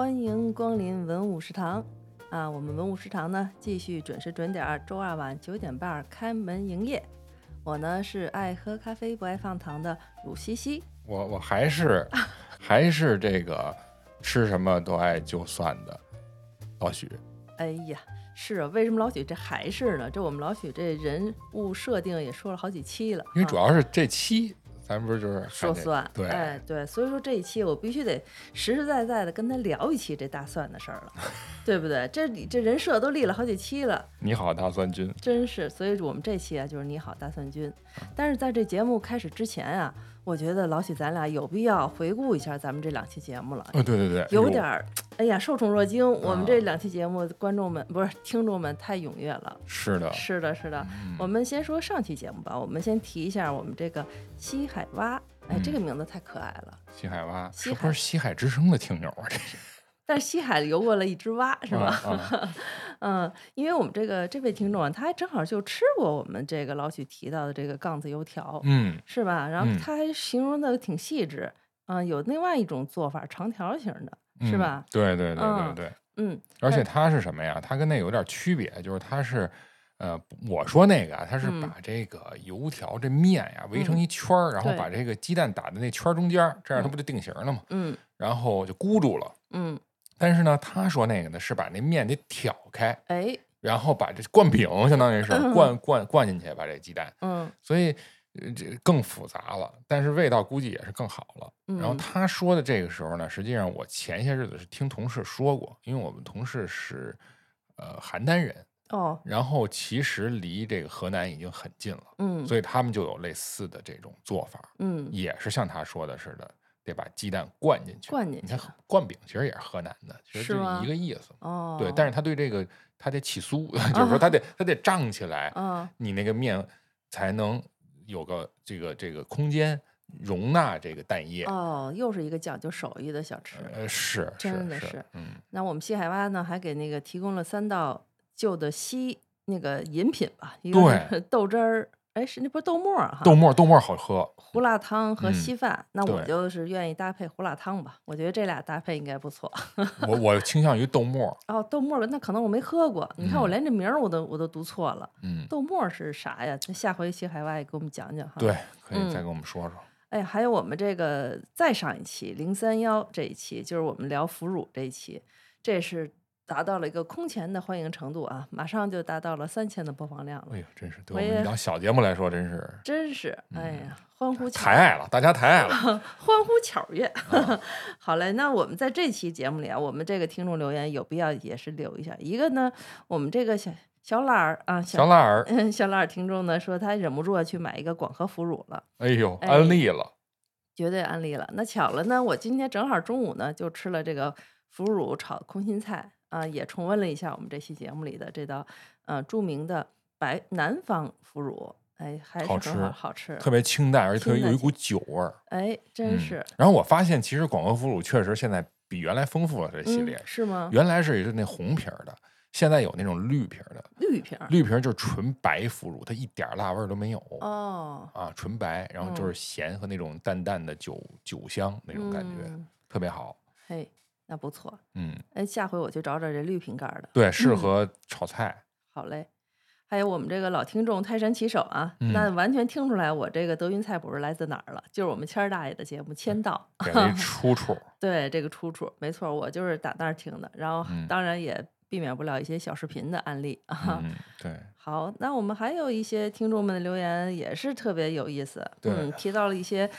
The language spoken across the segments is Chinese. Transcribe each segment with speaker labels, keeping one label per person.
Speaker 1: 欢迎光临文武食堂啊！我们文武食堂呢，继续准时准点儿，周二晚九点半开门营业。我呢是爱喝咖啡不爱放糖的鲁西西，
Speaker 2: 我我还是 还是这个吃什么都爱就蒜的老许。
Speaker 1: 哎呀，是啊，为什么老许这还是呢？这我们老许这人物设定也说了好几期了，
Speaker 2: 因为主
Speaker 1: 啊
Speaker 2: 要是这期咱不是就是
Speaker 1: 说蒜，
Speaker 2: 对
Speaker 1: 哎对，所以说这一期我必须得实实在在的跟他聊一期这大蒜的事儿了，对不对？这你这人设都立了好几期了。
Speaker 2: 你好大蒜君，
Speaker 1: 真是，所以我们这期啊就是你好大蒜君。但是在这节目开始之前啊，我觉得老许咱俩有必要回顾一下咱们这两期节目了，
Speaker 2: 哦对对对，
Speaker 1: 有点儿，哎呀受宠若惊。我们
Speaker 2: 啊
Speaker 1: 这两期节目观众们不是听众们太踊跃了。
Speaker 2: 是的，
Speaker 1: 是的，是的。
Speaker 2: 嗯
Speaker 1: 我们先说上期节目吧，我们先提一下我们这个西海蛙，哎，这个
Speaker 2: 嗯
Speaker 1: 名字太可爱了。
Speaker 2: 西海蛙
Speaker 1: 西海
Speaker 2: 是不是西海之声的听友啊？这是
Speaker 1: 但是西海游过了一只蛙，是吧？嗯，因为我们这个这位听众啊，他还正好就吃过我们这个老许提到的这个杠子油条，
Speaker 2: 嗯，
Speaker 1: 是吧？然后
Speaker 2: 嗯
Speaker 1: 他还形容的挺细致，嗯、有另外一种做法，长条形的，是
Speaker 2: 嗯
Speaker 1: 吧？
Speaker 2: 对对对对
Speaker 1: 嗯
Speaker 2: 对，
Speaker 1: 嗯，
Speaker 2: 而且它是什么呀？它跟那有点区别，就是它是。呃，我说那个啊，它是
Speaker 1: 嗯
Speaker 2: 把这个油条这面呀围成
Speaker 1: 嗯
Speaker 2: 一圈儿，然后把这个鸡蛋打在那圈儿中间儿，这样它
Speaker 1: 嗯
Speaker 2: 不就定型了吗？
Speaker 1: 嗯
Speaker 2: 然后就箍住了。
Speaker 1: 嗯，
Speaker 2: 但是呢，他说那个呢是把那面得挑开，
Speaker 1: 哎，
Speaker 2: 然后把这灌饼，相当于是
Speaker 1: 嗯。
Speaker 2: 灌灌灌进去，把这鸡蛋，
Speaker 1: 嗯。
Speaker 2: 所以呃这更复杂了，但是味道估计也是更好了。然后
Speaker 1: 嗯
Speaker 2: 他说的这个时候呢，实际上我前些日子是听同事说过，因为我们同事是呃邯郸人，
Speaker 1: 哦，
Speaker 2: 然后其实离这个河南已经很近了，
Speaker 1: 嗯。
Speaker 2: 所以他们就有类似的这种做法，
Speaker 1: 嗯。
Speaker 2: 也是像他说的似的，得把鸡蛋灌进去。
Speaker 1: 灌进去了
Speaker 2: 灌饼其实也是河南的，其实
Speaker 1: 是
Speaker 2: 一个意思。
Speaker 1: 哦，
Speaker 2: 对，但是他对这个他得起酥，就是说他得他得胀起来，
Speaker 1: 嗯
Speaker 2: 你那个面才能有个这个这个空间容纳这个蛋液。
Speaker 1: 哦，又是一个讲究手艺的小吃。
Speaker 2: 呃，是是
Speaker 1: 真的是
Speaker 2: 嗯，
Speaker 1: 那我们西海湾呢，还给那个提供了三道旧的西那个饮品吧，一个是豆汁儿，哎，是那不是豆沫儿哈，
Speaker 2: 豆沫豆沫好喝，
Speaker 1: 胡辣汤和
Speaker 2: 嗯
Speaker 1: 稀饭。那我就是愿意搭配胡辣汤吧，我觉得这俩搭配应该不错。
Speaker 2: 我我倾向于豆沫。
Speaker 1: 哦，豆沫儿那可能我没喝过，你看我
Speaker 2: 嗯
Speaker 1: 连这名儿我都我都读错了。
Speaker 2: 嗯，
Speaker 1: 豆沫儿是啥呀？那下回去海外给我们讲讲哈。
Speaker 2: 对，可以再
Speaker 1: 嗯
Speaker 2: 给我们说说。
Speaker 1: 哎，还有我们这个再上一期零三幺这一期，就是我们聊腐乳这一期，这是达到了一个空前的欢迎程度啊，马上就达到了三千的播放量了
Speaker 2: 哎，呦，真是对
Speaker 1: 我
Speaker 2: 们一档小节目来说，真是
Speaker 1: 真是哎呀，欢呼巧
Speaker 2: 抬爱了，大家太爱了。
Speaker 1: 欢呼巧跃。
Speaker 2: 啊
Speaker 1: 好嘞，那我们在这期节目里啊，我们这个听众留言有必要也是留一下。一个呢，我们这个小小懒儿啊，
Speaker 2: 小懒儿，
Speaker 1: 嗯，小懒儿听众呢说他忍不住要去买一个广和腐乳了。
Speaker 2: 哎呦，
Speaker 1: 哎
Speaker 2: 安利了。
Speaker 1: 绝对安利了。那巧了呢，我今天正好中午呢就吃了这个腐乳炒空心菜啊、也重温了一下我们这期节目里的这道呃著名的白南方腐乳，哎，还是
Speaker 2: 好吃
Speaker 1: 好吃，
Speaker 2: 特别清淡，而且特别有一股酒味儿。
Speaker 1: 哎，真
Speaker 2: 嗯
Speaker 1: 是。
Speaker 2: 然后我发现，其实广和腐乳确实现在比原来丰富了，这系
Speaker 1: 嗯
Speaker 2: 列。
Speaker 1: 是吗？
Speaker 2: 原来是也是那红皮儿的，现在有那种绿皮儿的。
Speaker 1: 绿瓶儿
Speaker 2: 绿皮儿就是纯白腐乳，它一点儿辣味儿都没有。
Speaker 1: 哦，
Speaker 2: 啊，纯白，然后就
Speaker 1: 嗯
Speaker 2: 是咸和那种淡淡的酒酒香那种感觉，
Speaker 1: 嗯
Speaker 2: 特别好。
Speaker 1: 嘿，那不错。
Speaker 2: 嗯，
Speaker 1: 哎，下回我去找找这绿瓶盖儿的。
Speaker 2: 对，适
Speaker 1: 嗯
Speaker 2: 合炒菜。
Speaker 1: 好嘞。还有我们这个老听众泰山骑手啊，那
Speaker 2: 嗯
Speaker 1: 完全听出来我这个德云菜谱是来自哪儿了，就是我们谦儿大爷的节目《签到》。
Speaker 2: 给了一出处。
Speaker 1: 对这个出处，没错，我就是打那儿听的。然后
Speaker 2: 嗯
Speaker 1: 当然也避免不了一些小视频的案例啊。
Speaker 2: 嗯，对，
Speaker 1: 好，那我们还有一些听众们的留言也是特别有意思，嗯，提到了一些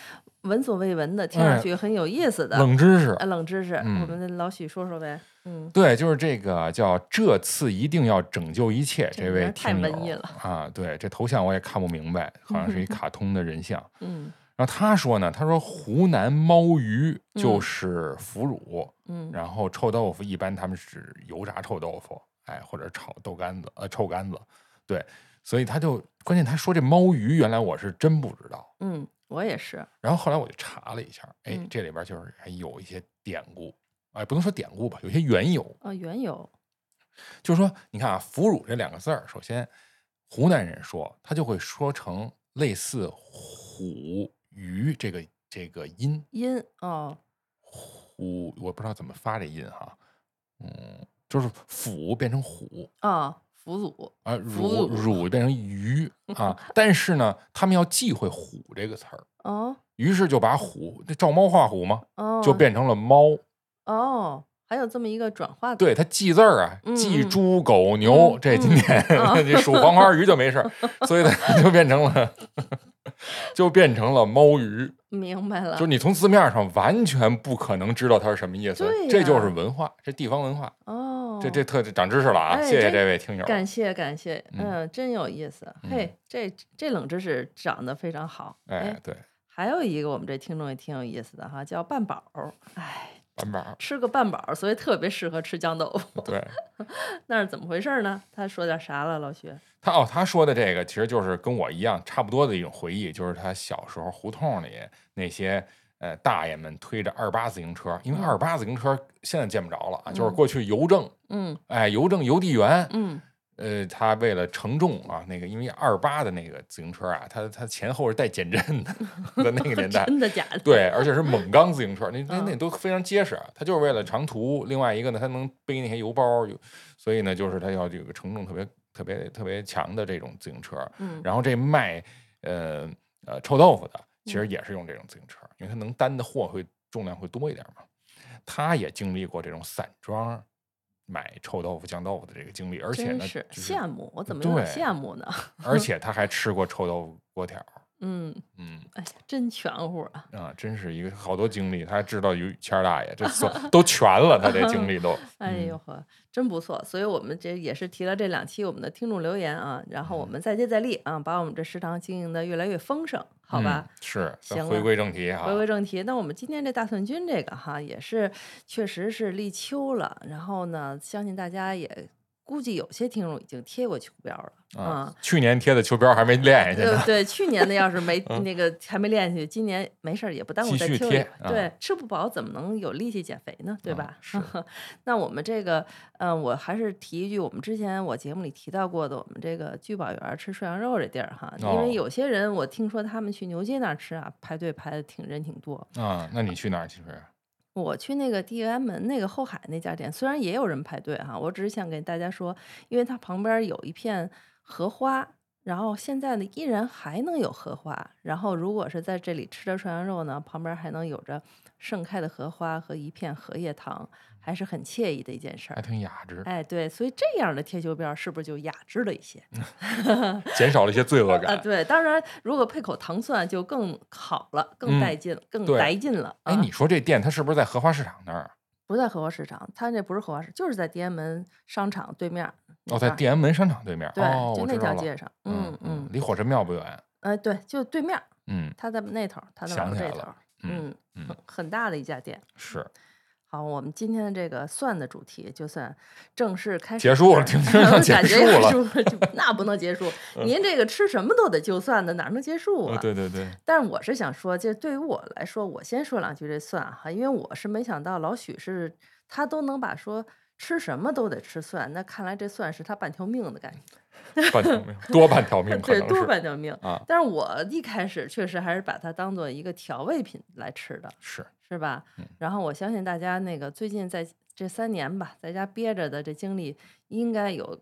Speaker 1: 闻所未闻的，听上
Speaker 2: 哎
Speaker 1: 去很有意思的、
Speaker 2: 冷知识。
Speaker 1: 呃。冷知识。
Speaker 2: 嗯。
Speaker 1: 我们的老许说说呗，嗯，
Speaker 2: 对，就是这个叫这次一定要拯救一切
Speaker 1: 这
Speaker 2: 这位
Speaker 1: 太
Speaker 2: 听
Speaker 1: 文艺了。
Speaker 2: 友啊，对，这头像我也看不明白，好像是一 卡通的人像。
Speaker 1: 嗯。
Speaker 2: 然后他说呢，他说湖南猫鱼就
Speaker 1: 嗯
Speaker 2: 是腐乳，
Speaker 1: 嗯。
Speaker 2: 然后臭豆腐一般他们是油炸臭豆腐，哎，或者炒豆干子，呃，臭干子，对，所以他就关键他说这猫鱼，原来我是真不知道，
Speaker 1: 嗯，我也是，
Speaker 2: 然后后来我就查了一下，哎，
Speaker 1: 嗯。
Speaker 2: 这里边就是还有一些典故，哎，不能说典故吧，有些缘由，
Speaker 1: 啊，缘由，
Speaker 2: 就是说，你看啊，腐乳这两个字儿，首先湖南人说，他就会说成类似虎鱼这个这个音，
Speaker 1: 音哦，
Speaker 2: 虎虎，我不知道怎么发这音哈，嗯，就是腐变成虎。
Speaker 1: 啊，腐乳
Speaker 2: 啊，乳
Speaker 1: 乳。
Speaker 2: 乳变成鱼 啊，但是呢，他们要忌讳“虎”这个词儿，
Speaker 1: 哦。
Speaker 2: 于是就把虎，这照猫画虎嘛，
Speaker 1: 哦，
Speaker 2: 就。变成了猫。
Speaker 1: 哦，还有这么一个转化的，
Speaker 2: 对，它忌字儿啊，忌。猪狗牛，
Speaker 1: 嗯
Speaker 2: 这今天 数黄花鱼就没事儿，所以它就变成了，就变成了猫鱼。
Speaker 1: 明白了，
Speaker 2: 就是你从字面上完全不可能知道它是什么意思
Speaker 1: 对，
Speaker 2: 这就是文化，这地方文化，
Speaker 1: 哦，
Speaker 2: 这这特长知识了啊！
Speaker 1: 哎
Speaker 2: 谢谢
Speaker 1: 这
Speaker 2: 这位听友。
Speaker 1: 感谢感谢，
Speaker 2: 嗯
Speaker 1: 嗯，真有意思，
Speaker 2: 嗯
Speaker 1: 嘿，这这冷知识长得非常好，
Speaker 2: 哎，，对，
Speaker 1: 还有一个我们这听众也挺有意思的哈，叫半饱儿，哎，
Speaker 2: 板板儿，
Speaker 1: 吃个半饱儿，所以特别适合吃酱豆腐，
Speaker 2: 对
Speaker 1: 那是怎么回事呢？他说点啥了，老徐？
Speaker 2: 他哦，他说的这个其实就是跟我一样差不多的一种回忆，就是他小时候胡同里那些。呃，大爷们推着二八自行车，因为
Speaker 1: 嗯
Speaker 2: 二八自行车现在见不着了啊，就是
Speaker 1: 嗯
Speaker 2: 过去邮政，
Speaker 1: 嗯
Speaker 2: 哎，邮政邮递员，
Speaker 1: 嗯
Speaker 2: 呃，他为了承重啊，那个因为二八的那个自行车啊，它它前后是带减震的，在那个年代，
Speaker 1: 真的假的？
Speaker 2: 对，而且是锰钢自行车，那那 那
Speaker 1: 嗯
Speaker 2: 都非常结实啊。它就是为了长途，另外一个呢，它能背那些邮包，有所以呢，就是它要这个承重特别特别特别强的这种自行车。
Speaker 1: 嗯
Speaker 2: 然后这卖呃呃臭豆腐的，其
Speaker 1: 嗯
Speaker 2: 实也是用这种自行车，因为它能担的货会重量会多一点嘛。他也经历过这种散装买臭豆腐、酱豆腐的这个经历，而且呢，
Speaker 1: 羡慕，我怎么有点羡慕呢？
Speaker 2: 而 且他还吃过臭豆腐锅条。
Speaker 1: 嗯，
Speaker 2: 嗯
Speaker 1: 哎呀，真全乎啊！
Speaker 2: 啊，真是一个好多经历，他还知道于谦儿大爷，这算都全了，他这经历都。
Speaker 1: 哎呦呵，真不错。所以我们这也是提了这两期我们的听众留言啊，然后我们再接再厉啊，把我们这食堂经营的越来越丰盛，好吧？
Speaker 2: 嗯是，
Speaker 1: 行回
Speaker 2: 归正题哈。
Speaker 1: 回归正题，那我们今天这大蒜君这个哈，也是确实是立秋了，然后呢，相信大家也估计有些听众已经贴过秋膘了
Speaker 2: 啊
Speaker 1: 啊。，
Speaker 2: 去年贴的秋膘还没练下去呢。
Speaker 1: 对对，去年的要是没 那个还没练下去，今年没事儿也不耽误再贴。对
Speaker 2: 啊，
Speaker 1: 吃不饱怎么能有力气减肥呢？对
Speaker 2: 啊
Speaker 1: 吧？
Speaker 2: 是
Speaker 1: 那我们这个，嗯、我还是提一句，我们之前我节目里提到过的，我们这个聚宝园吃涮羊肉这地儿哈，因
Speaker 2: 哦
Speaker 1: 为有些人我听说他们去牛街那儿吃啊，排队排的挺人挺多。
Speaker 2: 啊，那你去哪儿去吃？
Speaker 1: 我去那个地安门那个后海那家店，虽然也有人排队哈，我只是想给大家说，因为它旁边有一片荷花，然后现在呢依然还能有荷花，然后如果是在这里吃着涮羊肉呢，旁边还能有着盛开的荷花和一片荷叶塘，还是很惬意的一件事儿还。
Speaker 2: 挺雅致，
Speaker 1: 哎，对，所以这样的贴秋膘是不是就雅致了一些？
Speaker 2: 减少了一些罪恶
Speaker 1: 啊，
Speaker 2: 感。
Speaker 1: 对，当然如果配口糖蒜就更好了，更
Speaker 2: 嗯
Speaker 1: 带劲了，更
Speaker 2: 对
Speaker 1: 带劲了。
Speaker 2: 哎，
Speaker 1: 啊
Speaker 2: 你说这店它是不是在荷花市场那儿？
Speaker 1: 不在荷花市场，它那不是荷花市，就是在地安门商场对面
Speaker 2: 哦，在
Speaker 1: 边儿
Speaker 2: 地安门商场对面。
Speaker 1: 对，
Speaker 2: 哦，
Speaker 1: 就那。条街上，嗯
Speaker 2: 嗯
Speaker 1: 嗯，
Speaker 2: 离火神庙不远。
Speaker 1: 哎，对，就对面，
Speaker 2: 嗯
Speaker 1: 他在那头，他在这头
Speaker 2: 想起来了，嗯
Speaker 1: 很很大的一家店。
Speaker 2: 是
Speaker 1: 好，我们今天的这个蒜的主题就算正式开始
Speaker 2: 结束了
Speaker 1: 感觉
Speaker 2: 束了
Speaker 1: 结束了，就 那不能结束。您这个吃什么都得就蒜的，哪能结束
Speaker 2: 哦
Speaker 1: 啊？
Speaker 2: 对对对，
Speaker 1: 但是我是想说，这对于我来说，我先说两句这蒜哈，因为我是没想到老许是他都能把说吃什么都得吃蒜，那看来这蒜是他半条命的感觉，
Speaker 2: 半条命，多半条命可
Speaker 1: 对，多半条命。
Speaker 2: 啊，
Speaker 1: 但是我一开始确实还是把它当做一个调味品来吃的，
Speaker 2: 是。
Speaker 1: 是吧？
Speaker 2: 嗯。
Speaker 1: 然后我相信大家那个最近在这三年吧，在家憋着的这经历，应该有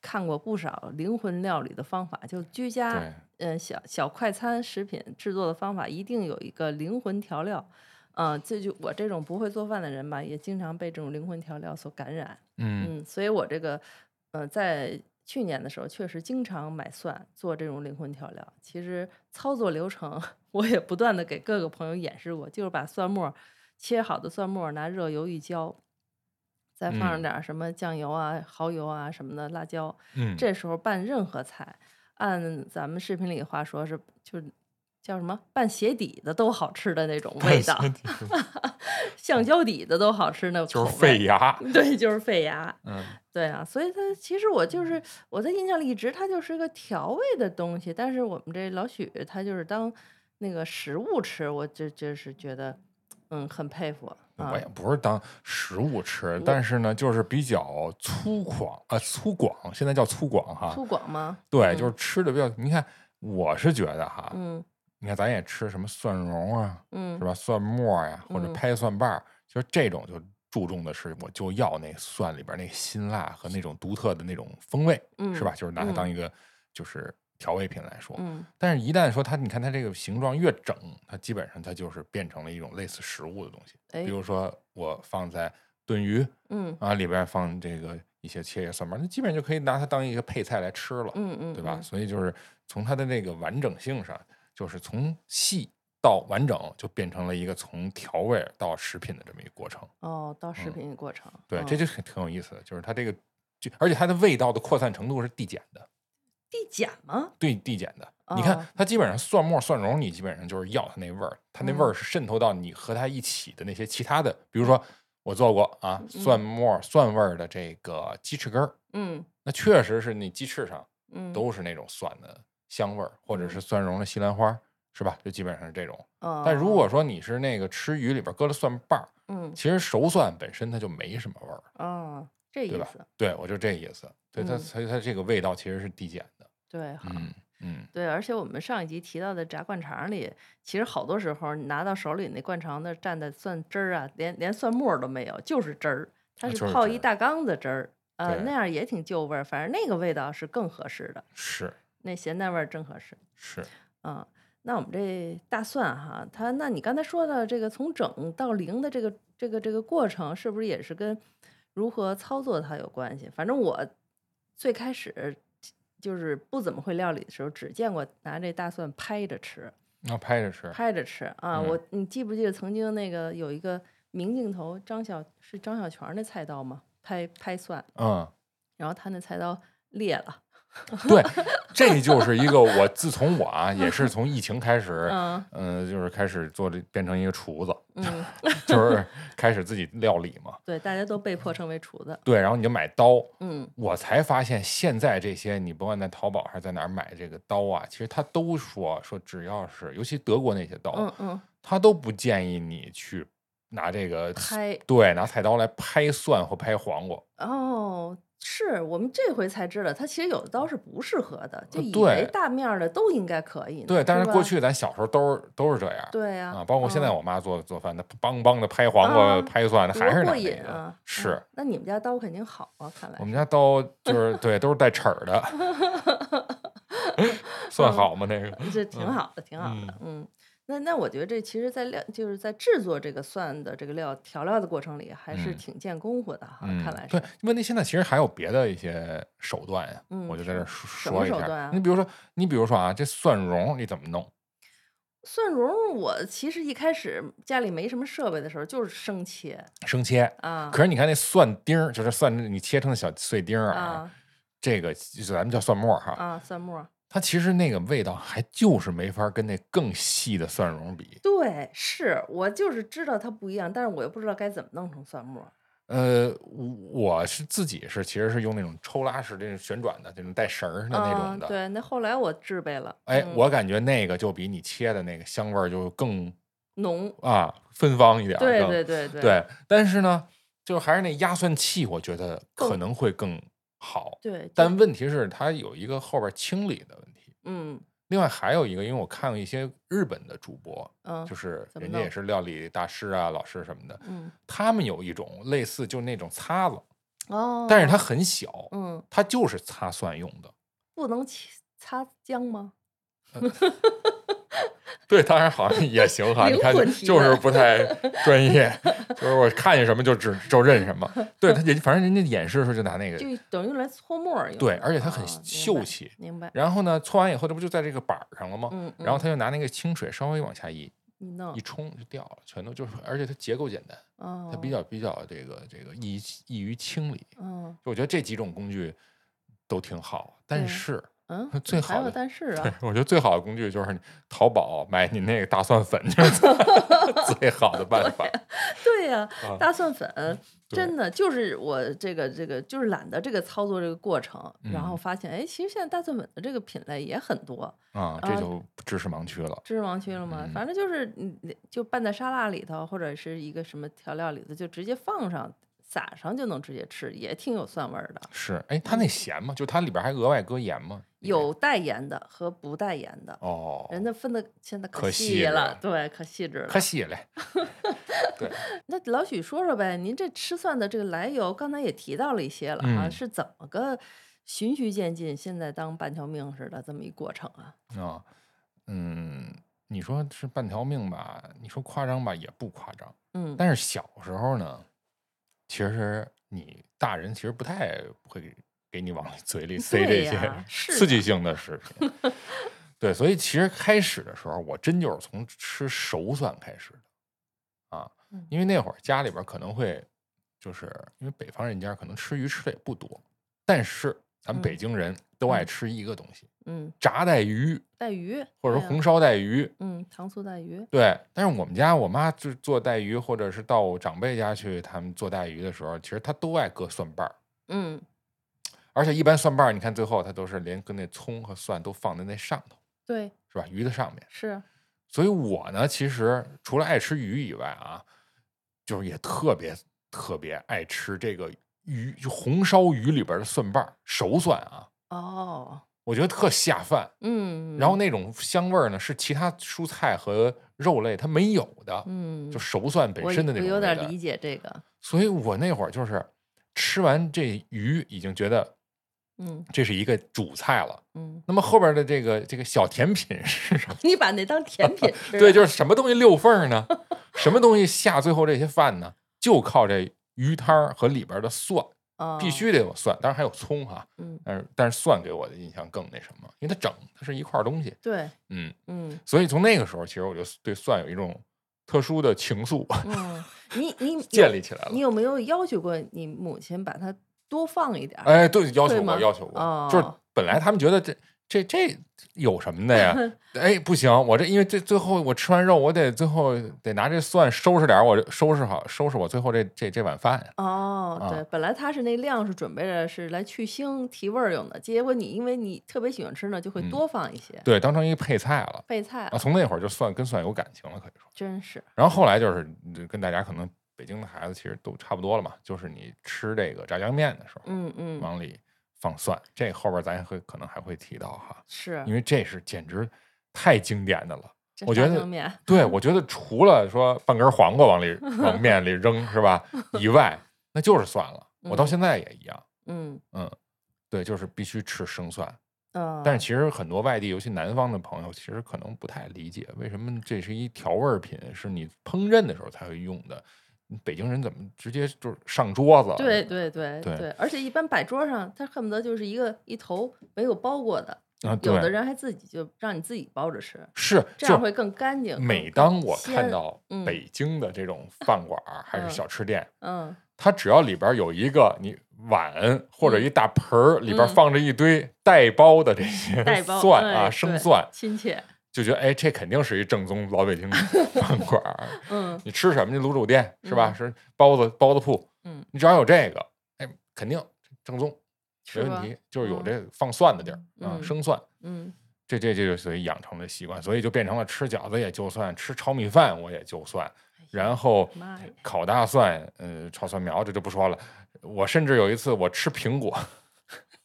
Speaker 1: 看过不少灵魂料理的方法，就居家
Speaker 2: 对，
Speaker 1: 嗯，小小快餐食品制作的方法一定有一个灵魂调料，嗯、这就我这种不会做饭的人吧，也经常被这种灵魂调料所感染，
Speaker 2: 嗯。
Speaker 1: 嗯，所以我这个，呃，在去年的时候确实经常买蒜做这种灵魂调料。其实操作流程 我也不断的给各个朋友演示过，就是把蒜末切好的蒜末拿热油一浇，再放上
Speaker 2: 嗯
Speaker 1: 点什么酱油啊、蚝油啊什么的辣椒，
Speaker 2: 嗯，
Speaker 1: 这时候拌任何菜，按咱们视频里话说是就是叫什么拌鞋底的都好吃的那种味道，橡胶底的都好吃那
Speaker 2: 就是费牙，
Speaker 1: 对，就是费牙。
Speaker 2: 嗯
Speaker 1: 对啊，所以它其实我就是我在印象里一直它就是个调味的东西，但是我们这老许他就是当那个食物吃，我就就是觉得嗯很佩服啊
Speaker 2: 我也不是当食物吃，但是呢，就是比较粗犷啊，粗犷，现在叫粗犷哈。
Speaker 1: 粗犷吗？
Speaker 2: 对，
Speaker 1: 嗯
Speaker 2: 就是吃的比较，你看，我是觉得哈，
Speaker 1: 嗯
Speaker 2: 你看咱也吃什么蒜蓉啊，
Speaker 1: 嗯
Speaker 2: 是吧？蒜末呀，或者
Speaker 1: 嗯
Speaker 2: 拍蒜瓣儿，其就是这种就注重的是，我就要那蒜里边那辛辣和那种独特的那种风味，
Speaker 1: 嗯，
Speaker 2: 是吧？就是拿它
Speaker 1: 嗯
Speaker 2: 当一个就是调味品来说。
Speaker 1: 嗯
Speaker 2: 但是，一旦说它，你看它这个形状越整，它基本上它就是变成了一种类似食物的东西。
Speaker 1: 哎
Speaker 2: 比如说，我放在炖鱼
Speaker 1: 嗯
Speaker 2: 啊里边放这个一些切叶蒜瓣，那基本上就可以拿它当一个配菜来吃了。
Speaker 1: 嗯嗯，
Speaker 2: 对吧？
Speaker 1: 嗯？
Speaker 2: 所以就是从它的那个完整性上，就是从细到完整，就变成了一个从调味到食品的这么一个过程。
Speaker 1: 哦，到食
Speaker 2: 嗯
Speaker 1: 品的过程，
Speaker 2: 对，
Speaker 1: 嗯
Speaker 2: 这就是挺有意思的，就是它这个，就而且它的味道的扩散程度是递减的，
Speaker 1: 递减吗？
Speaker 2: 对，递减的。你看
Speaker 1: 哦，
Speaker 2: 它基本上蒜末、蒜蓉，你基本上就是要它那味儿，它那味儿
Speaker 1: 嗯
Speaker 2: 是渗透到你和它一起的那些其他的，比如说我做过啊，
Speaker 1: 嗯
Speaker 2: 蒜末、蒜味儿的这个鸡翅根儿，
Speaker 1: 嗯
Speaker 2: 那确实是那鸡翅上
Speaker 1: 嗯，
Speaker 2: 都是那种蒜的香味儿，或者
Speaker 1: 嗯
Speaker 2: 是蒜蓉的西兰花，是吧？就基本上是这种。
Speaker 1: 哦。
Speaker 2: 但如果说你是那个吃鱼里边搁了蒜瓣儿，
Speaker 1: 嗯
Speaker 2: 其实熟蒜本身它就没什么味儿，
Speaker 1: 哦，这意思，？
Speaker 2: 对，我就这意思。对它，
Speaker 1: 嗯
Speaker 2: 所以它这个味道其实是递减的。
Speaker 1: 对，好。
Speaker 2: 嗯嗯，
Speaker 1: 对，而且我们上一集提到的炸灌肠里，其实好多时候你拿到手里那灌肠的蘸的蒜汁儿啊，连连蒜末儿都没有，就是汁儿，它
Speaker 2: 啊
Speaker 1: 是泡一大缸子汁儿，呃，那样也挺就味儿，反正那个味道是更合适的，
Speaker 2: 是
Speaker 1: 那咸淡味儿正合适。
Speaker 2: 是，
Speaker 1: 嗯，那我们这大蒜哈，它那你刚才说的这个从整到零的这个这个这个过程，是不是也是跟如何操作它有关系？反正我最开始就是不怎么会料理的时候，只见过拿这大蒜拍着吃，
Speaker 2: 那拍着吃。
Speaker 1: 拍着吃啊。
Speaker 2: 嗯
Speaker 1: 我你记不记得曾经那个有一个明镜头，张小是张小泉那菜刀吗？拍拍蒜，
Speaker 2: 嗯，
Speaker 1: 然后他那菜刀裂了，
Speaker 2: 对，这就是一个我自从我啊，也是从疫情开始，
Speaker 1: 嗯
Speaker 2: 嗯，就是开始做这，变成一个厨子，
Speaker 1: 嗯，
Speaker 2: 就是开始自己料理嘛。
Speaker 1: 对，大家都被迫成为厨子，
Speaker 2: 对，然后你就买刀，
Speaker 1: 嗯
Speaker 2: 我才发现现在这些，你甭管在淘宝还是在哪儿买这个刀啊，其实他都说说只要是，尤其德国那些刀，
Speaker 1: 嗯嗯，
Speaker 2: 他都不建议你去拿这个
Speaker 1: 拍
Speaker 2: 对拿菜刀来拍蒜或拍黄瓜。
Speaker 1: 哦，是我们这回才知道，它其实有的刀是不适合的，就以为大面儿的都应该可以。
Speaker 2: 对，但是过去咱小时候都是都是这样。
Speaker 1: 对呀、
Speaker 2: 啊，包括现在
Speaker 1: 嗯
Speaker 2: 我妈做做饭，那梆梆的拍黄瓜、
Speaker 1: 啊
Speaker 2: 拍蒜，那还是那个。
Speaker 1: 瘾啊！
Speaker 2: 是
Speaker 1: 嗯，那你们家刀肯定好啊，看来
Speaker 2: 我们家刀就是对，都是带齿儿的，算好吗？那个
Speaker 1: 这挺
Speaker 2: 嗯
Speaker 1: 好的，挺好的。嗯，那那我觉得这其实，在料就是在制作这个蒜的这个料调料的过程里，还是
Speaker 2: 嗯
Speaker 1: 挺见功夫的哈。
Speaker 2: 嗯
Speaker 1: 看来是
Speaker 2: 对，问题现在其实还有别的一些手段呀，
Speaker 1: 嗯
Speaker 2: 我就在这儿说说一下。
Speaker 1: 手段啊
Speaker 2: 你比如说，你比如说啊，这蒜蓉你怎么弄？
Speaker 1: 蒜蓉，我其实一开始家里没什么设备的时候，就是生切
Speaker 2: 生切。
Speaker 1: 啊
Speaker 2: 可是你看那蒜丁儿，就是蒜你切成的小碎丁儿啊，
Speaker 1: 啊
Speaker 2: 这个就咱们叫蒜末儿哈，
Speaker 1: 啊，蒜末。
Speaker 2: 它其实那个味道还就是没法跟那更细的蒜蓉比。
Speaker 1: 对，是我就是知道它不一样，但是我又不知道该怎么弄成蒜末。
Speaker 2: 呃，我我是自己是其实是用那种抽拉式这种旋转的这种带绳儿的那种的。
Speaker 1: 嗯对，那后来我制备了，
Speaker 2: 哎，
Speaker 1: 嗯
Speaker 2: 我感觉那个就比你切的那个香味儿就更
Speaker 1: 浓，
Speaker 2: 啊芬芳一点儿。
Speaker 1: 对对对对
Speaker 2: 对，但是呢，就还是那压蒜器，我觉得可能会更好。
Speaker 1: 对，就
Speaker 2: 但问题是它有一个后边清理的问题。
Speaker 1: 嗯
Speaker 2: 另外还有一个，因为我看过一些日本的主播，
Speaker 1: 嗯
Speaker 2: 就是人家也是料理大师啊、老师什么的，
Speaker 1: 嗯
Speaker 2: 他们有一种类似就那种擦子，
Speaker 1: 哦，
Speaker 2: 但是它很小，
Speaker 1: 嗯
Speaker 2: 它就是擦蒜用的。
Speaker 1: 不能擦姜吗？
Speaker 2: 对，当然好像也行哈，你看就是不太专业，就是我看见什么就只就认什么。对他人，反正人家演示的时候就拿那个，
Speaker 1: 就等于用来搓沫儿。
Speaker 2: 对而且它很秀气
Speaker 1: 明白。
Speaker 2: 然后呢，搓完以后，这不就在这个板儿上了吗？
Speaker 1: 嗯，
Speaker 2: 然后
Speaker 1: 嗯
Speaker 2: 他就拿那个清水稍微往下一
Speaker 1: 弄
Speaker 2: 一，冲就掉了，全都就是，而且它结构简单，
Speaker 1: 哦，
Speaker 2: 它比较比较这个这个易易于清理。
Speaker 1: 嗯
Speaker 2: 我觉得这几种工具都挺好，但
Speaker 1: 对
Speaker 2: 是
Speaker 1: 嗯，
Speaker 2: 最
Speaker 1: 还有
Speaker 2: 好的
Speaker 1: 但是
Speaker 2: 对
Speaker 1: 啊，，
Speaker 2: 我觉得最好的工具就是淘宝买你那个大蒜粉，就 是最好的办法。
Speaker 1: 对呀、
Speaker 2: 啊
Speaker 1: 大蒜粉
Speaker 2: 对
Speaker 1: 真的就是我这个这个就是懒得这个操作这个过程，然后
Speaker 2: 嗯
Speaker 1: 发现哎，其实现在大蒜粉的这个品类也很多，
Speaker 2: 啊，
Speaker 1: 啊
Speaker 2: 这就知识盲区了。
Speaker 1: 知识盲区了吗？
Speaker 2: 嗯
Speaker 1: 反正就是就拌在沙拉里头，或者是一个什么调料里头，就直接放上撒上就能直接吃，也挺有蒜味儿的。
Speaker 2: 是，哎，它那咸吗？就它里边还额外搁盐吗？
Speaker 1: 有代言的和不代言的，
Speaker 2: 哦，
Speaker 1: 人家分的现在
Speaker 2: 可
Speaker 1: 细
Speaker 2: 细
Speaker 1: 了
Speaker 2: 了，
Speaker 1: 对，可细致了。
Speaker 2: 可细了。对，
Speaker 1: 那老许说说呗，您这吃蒜的这个来由，刚才也提到了一些了啊，
Speaker 2: 嗯
Speaker 1: 是怎么个循序渐进，现在当半条命似的这么一过程啊？
Speaker 2: 啊，嗯，你说是半条命吧？你说夸张吧，也不夸张。
Speaker 1: 嗯
Speaker 2: 但是小时候呢，其实你大人其实不太会给给你往嘴里塞这些刺激性的食品。对，所以其实开始的时候，我真就是从吃熟蒜开始的啊
Speaker 1: 嗯，
Speaker 2: 因为那会儿家里边可能会，就是因为北方人家可能吃鱼吃的也不多，但是咱们北
Speaker 1: 嗯。
Speaker 2: 京人都爱
Speaker 1: 嗯。
Speaker 2: 吃一个东西，
Speaker 1: 嗯，
Speaker 2: 炸带鱼
Speaker 1: 带鱼
Speaker 2: 或者说红烧带鱼。
Speaker 1: 嗯糖醋带鱼，
Speaker 2: 对，但是我们家我妈就做带鱼，或者是到长辈家去，他们做带鱼的时候，其实她都爱搁蒜瓣儿，
Speaker 1: 嗯
Speaker 2: 而且一般蒜瓣儿，你看最后它都是连跟那葱和蒜都放在那上头，
Speaker 1: 对
Speaker 2: 是吧？鱼的上面。
Speaker 1: 是
Speaker 2: 所以我呢，其实除了爱吃鱼以外啊，就是也特别特别爱吃这个鱼，就红烧鱼里边的蒜瓣儿，熟蒜啊，
Speaker 1: 哦
Speaker 2: 我觉得特下饭。
Speaker 1: 嗯，
Speaker 2: 然后那种香味儿呢，是其他蔬菜和肉类它没有的，
Speaker 1: 嗯
Speaker 2: 就熟蒜本身的那种味道
Speaker 1: 有点理解这个，
Speaker 2: 所以我那会儿就是吃完这鱼，已经觉得
Speaker 1: 嗯
Speaker 2: 这是一个主菜了。
Speaker 1: 嗯，
Speaker 2: 那么后边的这个这个小甜品是什么？
Speaker 1: 你把那当甜品 吃啊，
Speaker 2: 对，就是什么东西溜缝儿呢？什么东西下最后这些饭呢？就靠这鱼汤儿和里边的蒜，必
Speaker 1: 哦
Speaker 2: 须得有蒜，当然还有葱哈、
Speaker 1: 嗯
Speaker 2: 但是但是蒜给我的印象更那什么，因为它整，它是一块东西。
Speaker 1: 对
Speaker 2: 嗯，
Speaker 1: 嗯
Speaker 2: 所以从那个时候，其实我就对蒜有一种特殊的情愫
Speaker 1: 嗯，你你
Speaker 2: 建立起来了
Speaker 1: 你。有没有要求过你母亲把它多放一点儿？
Speaker 2: 哎，对，要求过，要求过，就是
Speaker 1: 哦
Speaker 2: 本来他们觉得这这这有什么的呀？哎，不行，我这因为这最后我吃完肉，我得最后得拿这蒜收拾点儿，我收拾好，收拾我最后这这这碗饭呀。
Speaker 1: 哦，对，
Speaker 2: 啊
Speaker 1: 本来他是那量是准备着是来去腥提味儿用的，结果你因为你特别喜欢吃呢，就会
Speaker 2: 嗯
Speaker 1: 多放一些
Speaker 2: 对，当成一个配菜了。
Speaker 1: 配，菜啊，
Speaker 2: 从那会儿就蒜跟蒜有感情了，可以说。
Speaker 1: 真是，
Speaker 2: 然后后来就是嗯跟大家可能北京的孩子其实都差不多了嘛，就是你吃这个炸酱面的时候，
Speaker 1: 嗯嗯，
Speaker 2: 往里放蒜，这后边咱会可能还会提到哈，
Speaker 1: 是
Speaker 2: 因，为这是简直太经典的了。我觉得对，我觉得除了说半根黄瓜往里 往面里扔是吧以外，那就是蒜了。我到
Speaker 1: 嗯
Speaker 2: 现在也一样，
Speaker 1: 嗯
Speaker 2: 嗯，对，就是必须吃生蒜。
Speaker 1: 嗯，
Speaker 2: 但是其实很多外地，尤其南方的朋友，其实可能不太理解，为什么这是一调味品，是你烹饪的时候才会用的。你北京人怎么直接就是上桌子了？
Speaker 1: 对对对
Speaker 2: 对
Speaker 1: 对，而且一般摆桌上，他恨不得就是一个一头没有包过的，
Speaker 2: 啊，
Speaker 1: 有的，人还自己就让你自己包着吃，
Speaker 2: 是
Speaker 1: 这样会更干净。
Speaker 2: 每当我看到
Speaker 1: 嗯
Speaker 2: 北京的这种饭馆儿还是
Speaker 1: 嗯
Speaker 2: 小吃店，
Speaker 1: 嗯
Speaker 2: 它只要里边有一个你碗或者
Speaker 1: 嗯
Speaker 2: 一大盆儿，里边放着一堆带包的这些蒜啊、生蒜，
Speaker 1: 亲切，
Speaker 2: 就觉得哎，这肯定是一正宗老北京 饭馆儿。
Speaker 1: 嗯
Speaker 2: 你吃什么去？卤煮店是吧？
Speaker 1: 嗯
Speaker 2: 是包子包子铺，
Speaker 1: 嗯，
Speaker 2: 你只要有这个，哎，肯定正宗，没问题。就是有
Speaker 1: 嗯
Speaker 2: 这放蒜的地儿啊，
Speaker 1: 嗯
Speaker 2: 生蒜，
Speaker 1: 嗯
Speaker 2: 这这这就所以养成的习惯，所以就变成了吃饺子也就蒜，吃炒米饭我也就蒜，然后烤大蒜，呃，炒蒜苗这就不说了。我甚至有一次我吃苹果，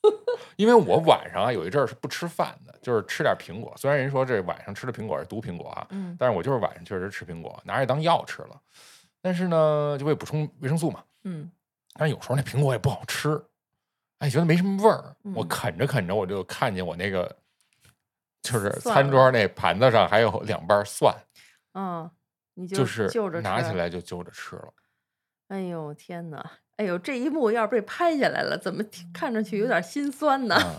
Speaker 2: 因为我晚上啊有一阵儿是不吃饭的，就是吃点苹果。虽然人说这晚上吃的苹果是毒苹果啊，
Speaker 1: 嗯
Speaker 2: 但是我就是晚上确实吃苹果，拿着当药吃了。但是呢，就为补充维生素嘛。
Speaker 1: 嗯
Speaker 2: 但是有时候那苹果也不好吃，哎，觉得没什么味儿。我
Speaker 1: 嗯
Speaker 2: 啃着啃着，我就看见我那个就是餐桌那盘子上还有两瓣蒜，
Speaker 1: 嗯，你就
Speaker 2: 就拿起来就就着吃了。
Speaker 1: 哎呦天哪！哎呦，这一幕要是被拍下来了，怎么看上去有点心酸呢？
Speaker 2: 啊，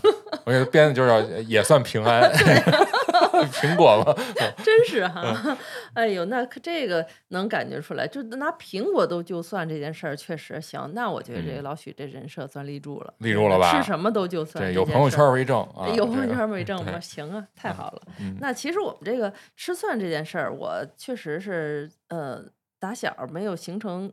Speaker 2: 我给它编的就是要也算平安，苹果吧。
Speaker 1: 真是
Speaker 2: 嗯
Speaker 1: 哈！哎呦，那可这个能感觉出来，就拿苹果都就算这件事儿，确实行。那我觉得这老许这人设算立住了，
Speaker 2: 立住了吧
Speaker 1: 吃什么都就算
Speaker 2: 对，有朋友圈为证啊，
Speaker 1: 有朋友圈为证吗？
Speaker 2: 对
Speaker 1: 行啊，太好了。
Speaker 2: 嗯
Speaker 1: 那其实我们这个吃蒜这件事儿，我确实是呃，打小没有形成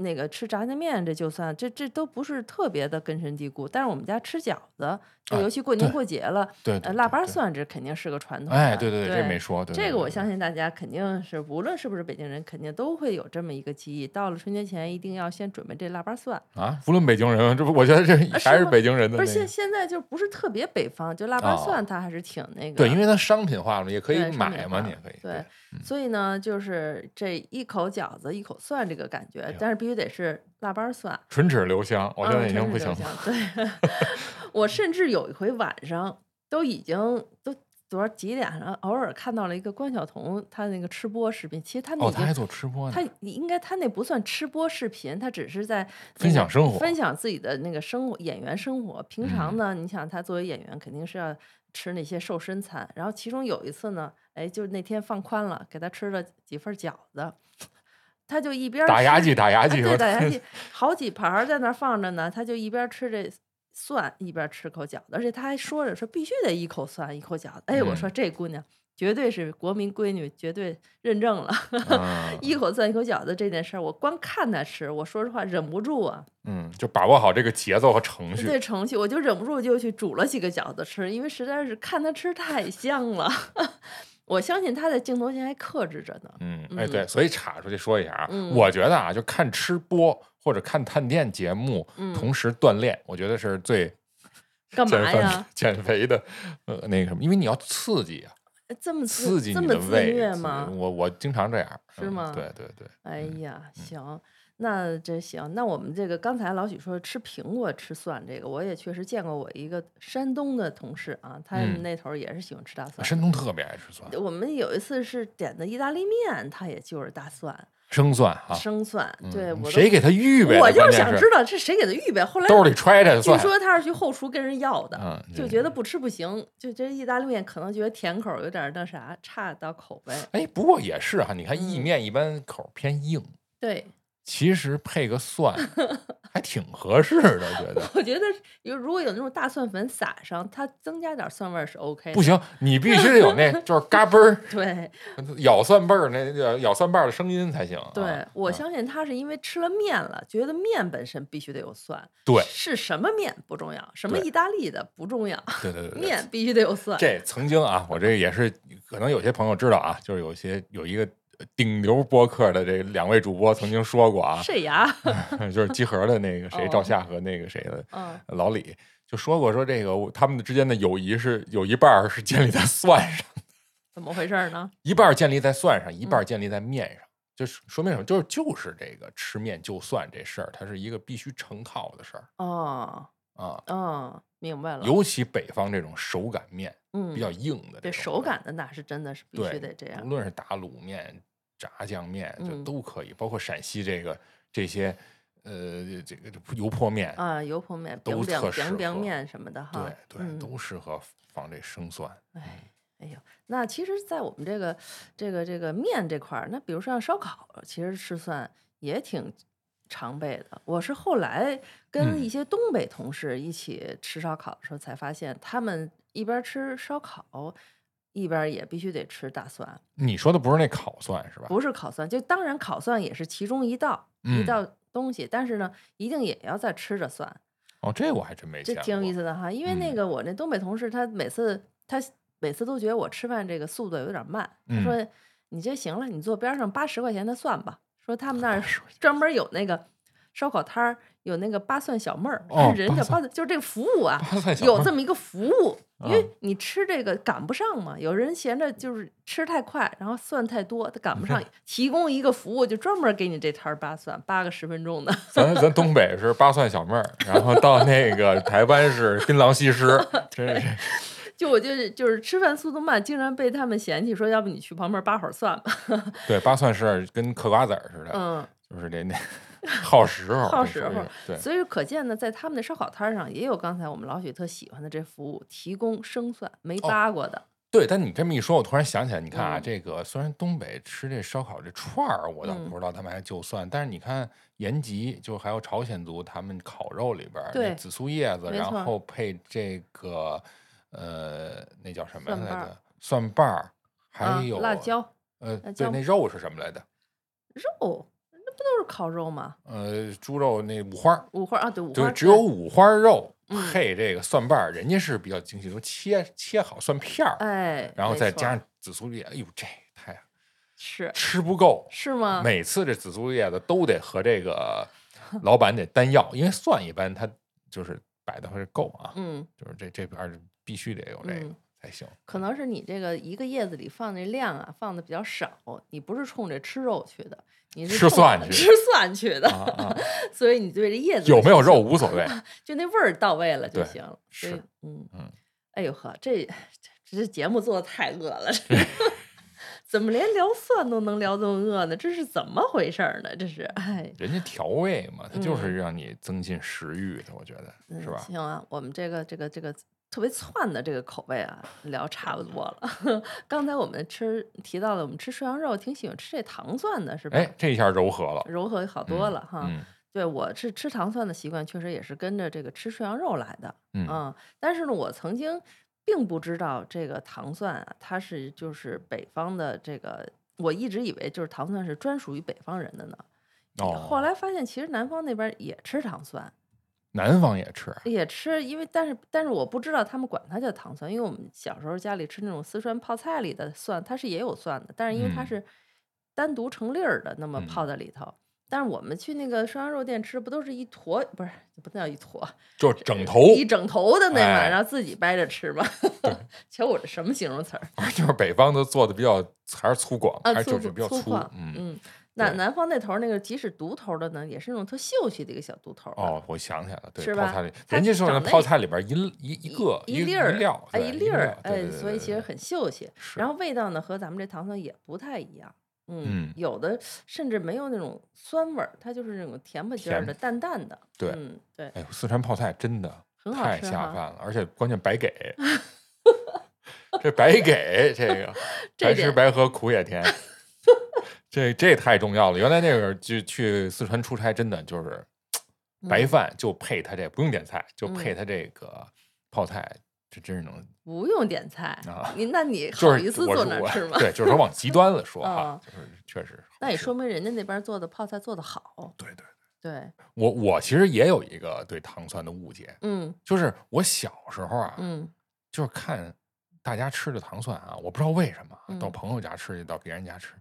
Speaker 1: 那个吃炸酱面这就算，这这都不是特别的根深蒂固。但是我们家吃饺子，尤其过年过节了，
Speaker 2: 对
Speaker 1: 呃，腊八蒜这肯定是个传统
Speaker 2: 哎，对对
Speaker 1: 对，
Speaker 2: 这没说，对
Speaker 1: 这个我相信大家肯定是，无论是不是北京人，肯定都会有这么一个记忆。到了春节前，一定要先准备这腊八蒜。
Speaker 2: 啊，无论北京人，这不我觉得这还是北京人的
Speaker 1: 不是现。现在就不是特别北方，就腊八
Speaker 2: 哦
Speaker 1: 蒜它还是挺那个。
Speaker 2: 对，因为它商品化了，也可以买嘛，你也可以。
Speaker 1: 对，所以呢，就是这一口饺子一口蒜这个感觉，但是必须得是腊八蒜。
Speaker 2: 唇齿留香，我现在
Speaker 1: 嗯
Speaker 2: 已经不行了。
Speaker 1: 对，我甚至有一回晚上都已经都多少几点了，偶尔看到了一个关晓彤她那个吃播视频，其实他那
Speaker 2: 哦，他还做吃播呢
Speaker 1: 他。应该他那不算吃播视频，他只是在
Speaker 2: 分享生活
Speaker 1: 分享自己的那个生活演员生活。平常
Speaker 2: 嗯
Speaker 1: 呢，你想他作为演员肯定是要吃那些瘦身餐，然后其中有一次呢，哎，就是那天放宽了，给他吃了几份饺子，他就一边
Speaker 2: 打牙
Speaker 1: 吃
Speaker 2: 祭，打牙祭，
Speaker 1: 啊对，打牙祭，好几盘儿在那儿放着呢，他就一边吃这蒜，一边吃口饺子，而且他还说着说必须得一口蒜一口饺子。哎，我说
Speaker 2: 嗯。
Speaker 1: 这姑娘绝对是国民闺女，绝对认证了。
Speaker 2: 嗯
Speaker 1: 一口蒜一口饺子这件事儿，我光看他吃，我说实话忍不住啊，
Speaker 2: 嗯，就把握好这个节奏和程序。
Speaker 1: 对程序，我就忍不住就去煮了几个饺子吃，因为实在是看他吃太香了。我相信他在镜头前还克制着呢。
Speaker 2: 嗯，哎，对，所以岔出去说一下啊，
Speaker 1: 嗯
Speaker 2: 我觉得啊，就看吃播或者看探店节目，
Speaker 1: 嗯
Speaker 2: 同时锻炼，我觉得是最
Speaker 1: 干嘛呀？
Speaker 2: 减肥的呃那个什么，因为你要刺激啊，
Speaker 1: 这么
Speaker 2: 刺激
Speaker 1: 这
Speaker 2: 你的胃
Speaker 1: 么自虐。吗？
Speaker 2: 我我经常这样，嗯
Speaker 1: 是吗
Speaker 2: 对对对，
Speaker 1: 哎
Speaker 2: 嗯
Speaker 1: 呀，行，那这行，那我们这个刚才老许说吃苹果吃蒜，这个我也确实见过。我一个山东的同事啊，他们
Speaker 2: 嗯
Speaker 1: 那头也是喜欢吃大蒜。
Speaker 2: 山东特别爱吃蒜，
Speaker 1: 我们有一次是点的意大利面，他也就是大蒜、
Speaker 2: 生蒜啊，
Speaker 1: 生蒜。对，
Speaker 2: 嗯
Speaker 1: 我
Speaker 2: 谁给他预备？
Speaker 1: 我就想知道这谁给他预备。后来
Speaker 2: 兜里揣着
Speaker 1: 据，说他是去后厨跟人要的，
Speaker 2: 嗯，
Speaker 1: 就觉得不吃不行，就觉得意大利面可能觉得甜口有点那啥，差到口味。
Speaker 2: 哎，不过也是哈，你看意
Speaker 1: 嗯
Speaker 2: 面一般口偏硬，
Speaker 1: 对，
Speaker 2: 其实配个蒜 还挺合适的，觉得。
Speaker 1: 我觉得有如果有那种大蒜粉撒上，它增加点儿蒜味儿是 OK 的。
Speaker 2: 不行，你必须得有那，就是嘎嘣儿
Speaker 1: 对
Speaker 2: 咬蒜瓣儿那咬咬蒜瓣儿的声音才行啊。
Speaker 1: 对，我
Speaker 2: 啊
Speaker 1: 相信他是因为吃了面了，觉得面本身必须得有蒜。
Speaker 2: 对
Speaker 1: 是什么面不重要，什么意大利的不重要，
Speaker 2: 对对对 对，
Speaker 1: 面必须得有蒜。
Speaker 2: 这曾经啊，我这也是可能有些朋友知道啊，就是有些有一个顶流播客的这两位主播曾经说过啊，
Speaker 1: 谁呀？
Speaker 2: 就是集合的那个谁
Speaker 1: 哦
Speaker 2: 赵夏和那个谁的
Speaker 1: 嗯，
Speaker 2: 老李就说过，说这个他们之间的友谊是有一半儿是建立在算上，
Speaker 1: 怎么回事呢？
Speaker 2: 一半建立在算上，一半建立在面上。就是说明什么？就是就是这个吃面就算这事儿，它是一个必须成套的事儿
Speaker 1: 哦，
Speaker 2: 啊。
Speaker 1: 嗯，明白了。
Speaker 2: 尤其北方这种手擀面
Speaker 1: 嗯，
Speaker 2: 比较硬的
Speaker 1: 对
Speaker 2: 这
Speaker 1: 手擀的那是真的是必须得这样
Speaker 2: 无。论是打卤面、炸酱面，就
Speaker 1: 嗯
Speaker 2: 都可以，包括陕西这个这些呃这个油泼面，
Speaker 1: 啊，油泼面、
Speaker 2: 都特适合
Speaker 1: 面什么的哈。
Speaker 2: 对对，
Speaker 1: 嗯
Speaker 2: 都适合放这生蒜。
Speaker 1: 哎，哎呦，那其实，在我们这个这个这个面这块儿，那比如说像烧烤，其实吃蒜也挺常备的。我是后来跟
Speaker 2: 嗯
Speaker 1: 一些东北同事一起吃烧烤的时候，才发现他们一边吃烧烤，一边儿也必须得吃大蒜，
Speaker 2: 你说的不是那烤蒜是吧？
Speaker 1: 不是烤蒜。就当然烤蒜也是其中一道、一
Speaker 2: 嗯
Speaker 1: 道东西，但是呢，一定也要再吃着蒜。
Speaker 2: 哦，这我还真没见
Speaker 1: 这挺有意。思的哈，因为那
Speaker 2: 嗯
Speaker 1: 个我那东北同事，他每次他每次都觉得我吃饭这个速度有点慢，他
Speaker 2: 嗯
Speaker 1: 说你这行了，你坐边上八十块钱的蒜吧。说他们那儿专门有那个烧烤摊儿，有那个八蒜小妹儿，
Speaker 2: 哦
Speaker 1: 人家
Speaker 2: 八蒜，
Speaker 1: 就是这个服务啊，有这么一个服务，因为
Speaker 2: 嗯
Speaker 1: 你吃这个赶不上嘛，有人嫌着就是吃太快，然后蒜太多，他赶不上，提供一个服务，就专门给你这摊儿八蒜，八个十分钟的。
Speaker 2: 咱咱东北是八蒜小妹儿，然后到那个台湾是槟榔西施，真是
Speaker 1: 就我就是就是吃饭速度慢，竟然被他们嫌弃说，要不你去旁边扒会儿蒜吧。
Speaker 2: 对扒蒜是跟嗑瓜子儿似的，
Speaker 1: 嗯，
Speaker 2: 就是这那 耗时候，
Speaker 1: 耗时候。所以可见呢，在他们的烧烤摊上也有刚才我们老许特喜欢的这服务，提供生蒜没
Speaker 2: 哦
Speaker 1: 扒过的。
Speaker 2: 对，但你这么一说，我突然想起来，你看啊，
Speaker 1: 嗯
Speaker 2: 这个虽然东北吃这烧烤这串儿，我倒
Speaker 1: 嗯
Speaker 2: 不知道他们还就蒜，但是你看延吉，就还有朝鲜族，他们烤肉里边儿紫苏叶子，然后配这个呃，那叫什么来着？蒜瓣儿，还
Speaker 1: 啊
Speaker 2: 有
Speaker 1: 辣椒、
Speaker 2: 呃，对，那肉是什么来着？
Speaker 1: 肉，那都是烤肉吗？
Speaker 2: 呃，猪肉那五花儿，
Speaker 1: 五花啊，对，五花
Speaker 2: 对，
Speaker 1: 儿
Speaker 2: 只有五花肉
Speaker 1: 嗯。
Speaker 2: 配这个蒜瓣儿，人家是比较精细，都切切好蒜片儿，
Speaker 1: 哎，
Speaker 2: 然后再加上紫苏叶，哎呦，这太
Speaker 1: 是。
Speaker 2: 吃不够。
Speaker 1: 是吗？
Speaker 2: 每次这紫苏叶子都得和这个 老板得单要，因为蒜一般它就是摆的会够啊，
Speaker 1: 嗯，
Speaker 2: 就是这这边儿必须得有这个
Speaker 1: 嗯
Speaker 2: 才行。
Speaker 1: 可能是你这个一个叶子里放那量啊，放的比较少，你不是冲着吃肉去的，你是
Speaker 2: 吃
Speaker 1: 冲
Speaker 2: 蒜去
Speaker 1: 着吃蒜去的，
Speaker 2: 啊啊，
Speaker 1: 所以你对这叶子
Speaker 2: 有没有肉无所谓，
Speaker 1: 就那味儿到位了就行
Speaker 2: 是，
Speaker 1: 嗯
Speaker 2: 嗯，
Speaker 1: 哎呦呵，这这这节目做的太饿了，这怎么连聊蒜都能聊这么饿呢？这是怎么回事呢？这是，哎，
Speaker 2: 人家调味嘛，它就是
Speaker 1: 嗯
Speaker 2: 让你增进食欲的，我觉得
Speaker 1: 嗯
Speaker 2: 是吧？
Speaker 1: 行啊，我们这个这个这个特别窜的这个口味啊，聊差不多了。刚才我们吃提到了，我们吃涮羊肉挺喜欢吃这糖蒜的，是吧？
Speaker 2: 哎，这一下柔和了，
Speaker 1: 柔和好多
Speaker 2: 嗯
Speaker 1: 了哈。
Speaker 2: 嗯
Speaker 1: 对我是吃糖蒜的习惯，确实也是跟着这个吃涮羊肉来的。
Speaker 2: 嗯
Speaker 1: 嗯，但是呢，我曾经并不知道这个糖蒜啊，它是就是北方的这个，我一直以为就是糖蒜是专属于北方人的呢。
Speaker 2: 哦，
Speaker 1: 后来发现其实南方那边也吃糖蒜，
Speaker 2: 南方也吃，
Speaker 1: 也吃，因为但是但是我不知道他们管它叫糖蒜，因为我们小时候家里吃那种四川泡菜里的蒜，它是也有蒜的，但是因为它
Speaker 2: 嗯
Speaker 1: 是单独成粒儿的，那么泡
Speaker 2: 嗯
Speaker 1: 在里头。但是我们去那个涮羊肉店吃，不都是一坨，不是不能叫一坨，
Speaker 2: 就是整头，
Speaker 1: 一整头的那嘛，
Speaker 2: 哎
Speaker 1: 然后自己掰着吃嘛。瞧我这什么形容词儿
Speaker 2: 就是北方的做的比较还是粗犷，
Speaker 1: 啊？
Speaker 2: 还是就是比较粗
Speaker 1: 粗犷，，
Speaker 2: 嗯。
Speaker 1: 嗯。南南方那头儿那个，即使独头儿的呢，也是那种特秀气的一个小独头儿
Speaker 2: 哦，我想起来了，对，
Speaker 1: 是
Speaker 2: 泡菜里，人家说那泡菜里边一一一个一
Speaker 1: 一粒儿
Speaker 2: 料，
Speaker 1: 哎，一粒儿哎，所以其实很秀气。然后味道呢，和咱们这糖蒜也不太一样。嗯
Speaker 2: 嗯，
Speaker 1: 有的甚至没有那种酸味儿，它就是那种甜不劲儿
Speaker 2: 甜
Speaker 1: 的、淡淡的。
Speaker 2: 对
Speaker 1: 嗯，对，
Speaker 2: 哎呦，四川泡菜真的太下饭了，而且关键白给，这白给这个白吃白喝苦也甜，这这太重要了。原来那会儿就去四川出差，真的就是白
Speaker 1: 嗯
Speaker 2: 饭就配他这不用点菜，就配
Speaker 1: 嗯
Speaker 2: 它这个泡菜，这真是能
Speaker 1: 不用点菜
Speaker 2: 啊，
Speaker 1: 你那你
Speaker 2: 就是
Speaker 1: 好意思坐那吃吗？
Speaker 2: 对，就是说往极端了说 哈
Speaker 1: 啊，
Speaker 2: 就是确实
Speaker 1: 那也说明人家那边做的泡菜做的好。
Speaker 2: 对对。
Speaker 1: 对，
Speaker 2: 我我其实也有一个对糖蒜的误解，
Speaker 1: 嗯
Speaker 2: 就是我小时候啊，
Speaker 1: 嗯
Speaker 2: 就是看大家吃的糖蒜啊，我不知道为什么到
Speaker 1: 嗯
Speaker 2: 朋友家吃去，到别人家吃，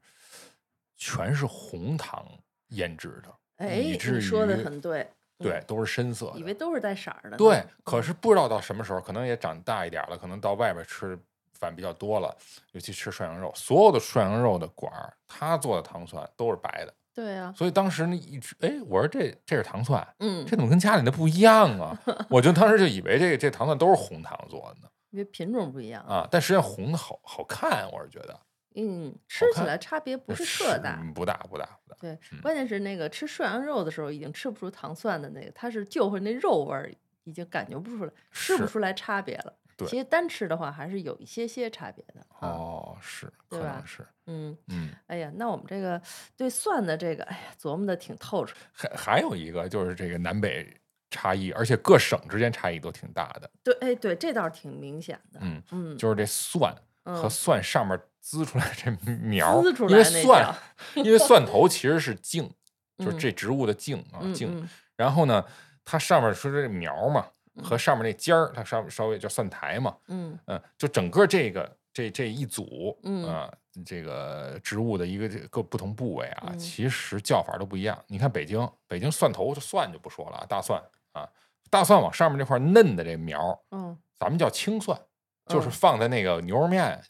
Speaker 2: 全是红糖腌制的，
Speaker 1: 哎，
Speaker 2: 以至
Speaker 1: 你说的很对。
Speaker 2: 对
Speaker 1: 嗯，
Speaker 2: 都是深色的。
Speaker 1: 以为都是带色儿的。
Speaker 2: 对，可
Speaker 1: 嗯
Speaker 2: 是不知道到什么时候，可能也长大一点了，可能到外边吃饭比较多了，尤其吃涮羊肉，所有的涮羊肉的馆儿，他做的糖蒜都是白的，
Speaker 1: 对啊，
Speaker 2: 所以当时那一吃，哎，我说这这是糖蒜，
Speaker 1: 嗯
Speaker 2: 这，怎么跟家里的不一样啊？我就当时就以为这个这糖蒜都是红糖做的呢
Speaker 1: 因为品种不一样。
Speaker 2: 啊，但实际上红的好好看，我是觉得
Speaker 1: 嗯，吃起来差别不是
Speaker 2: 是
Speaker 1: 特大。
Speaker 2: 嗯不大不大不大。
Speaker 1: 对，
Speaker 2: 嗯
Speaker 1: 关键是那个吃涮羊肉的时候，已经吃不出糖蒜的那个，它是就会那肉味儿，已经感觉不出来，吃不出来差别了。
Speaker 2: 对
Speaker 1: 其实单吃的话，还是有一些些差别的啊。
Speaker 2: 哦，是，可
Speaker 1: 对吧
Speaker 2: 能是，
Speaker 1: 嗯，
Speaker 2: 嗯，
Speaker 1: 哎呀，那我们这个对蒜的这个，哎呀，琢磨的挺透彻。
Speaker 2: 还还有一个就是这个南北差异，而且各省之间差异都挺大的。
Speaker 1: 对，哎，对，这倒是挺明显的。
Speaker 2: 嗯，
Speaker 1: 嗯，
Speaker 2: 就是这蒜和
Speaker 1: 嗯
Speaker 2: 蒜上面滋出来这 苗儿，
Speaker 1: 滋出
Speaker 2: 因为蒜，因为蒜 头其实是茎，就是
Speaker 1: 嗯
Speaker 2: 这植物的茎啊
Speaker 1: 嗯
Speaker 2: 茎。
Speaker 1: 嗯
Speaker 2: 然后呢，它上面说这苗儿嘛，和
Speaker 1: 嗯
Speaker 2: 上面那尖儿，它稍稍微叫蒜苔嘛，
Speaker 1: 嗯
Speaker 2: 嗯，就整个这个这这一组，
Speaker 1: 嗯
Speaker 2: 啊，这个植物的一个这个不同部位啊，
Speaker 1: 嗯
Speaker 2: 其实叫法都不一样。你看北京，北京蒜头就蒜就不说了啊，大蒜啊，大蒜往上面这块嫩的这苗儿，
Speaker 1: 嗯
Speaker 2: 咱们叫青蒜，就是
Speaker 1: 嗯
Speaker 2: 放在那个牛肉面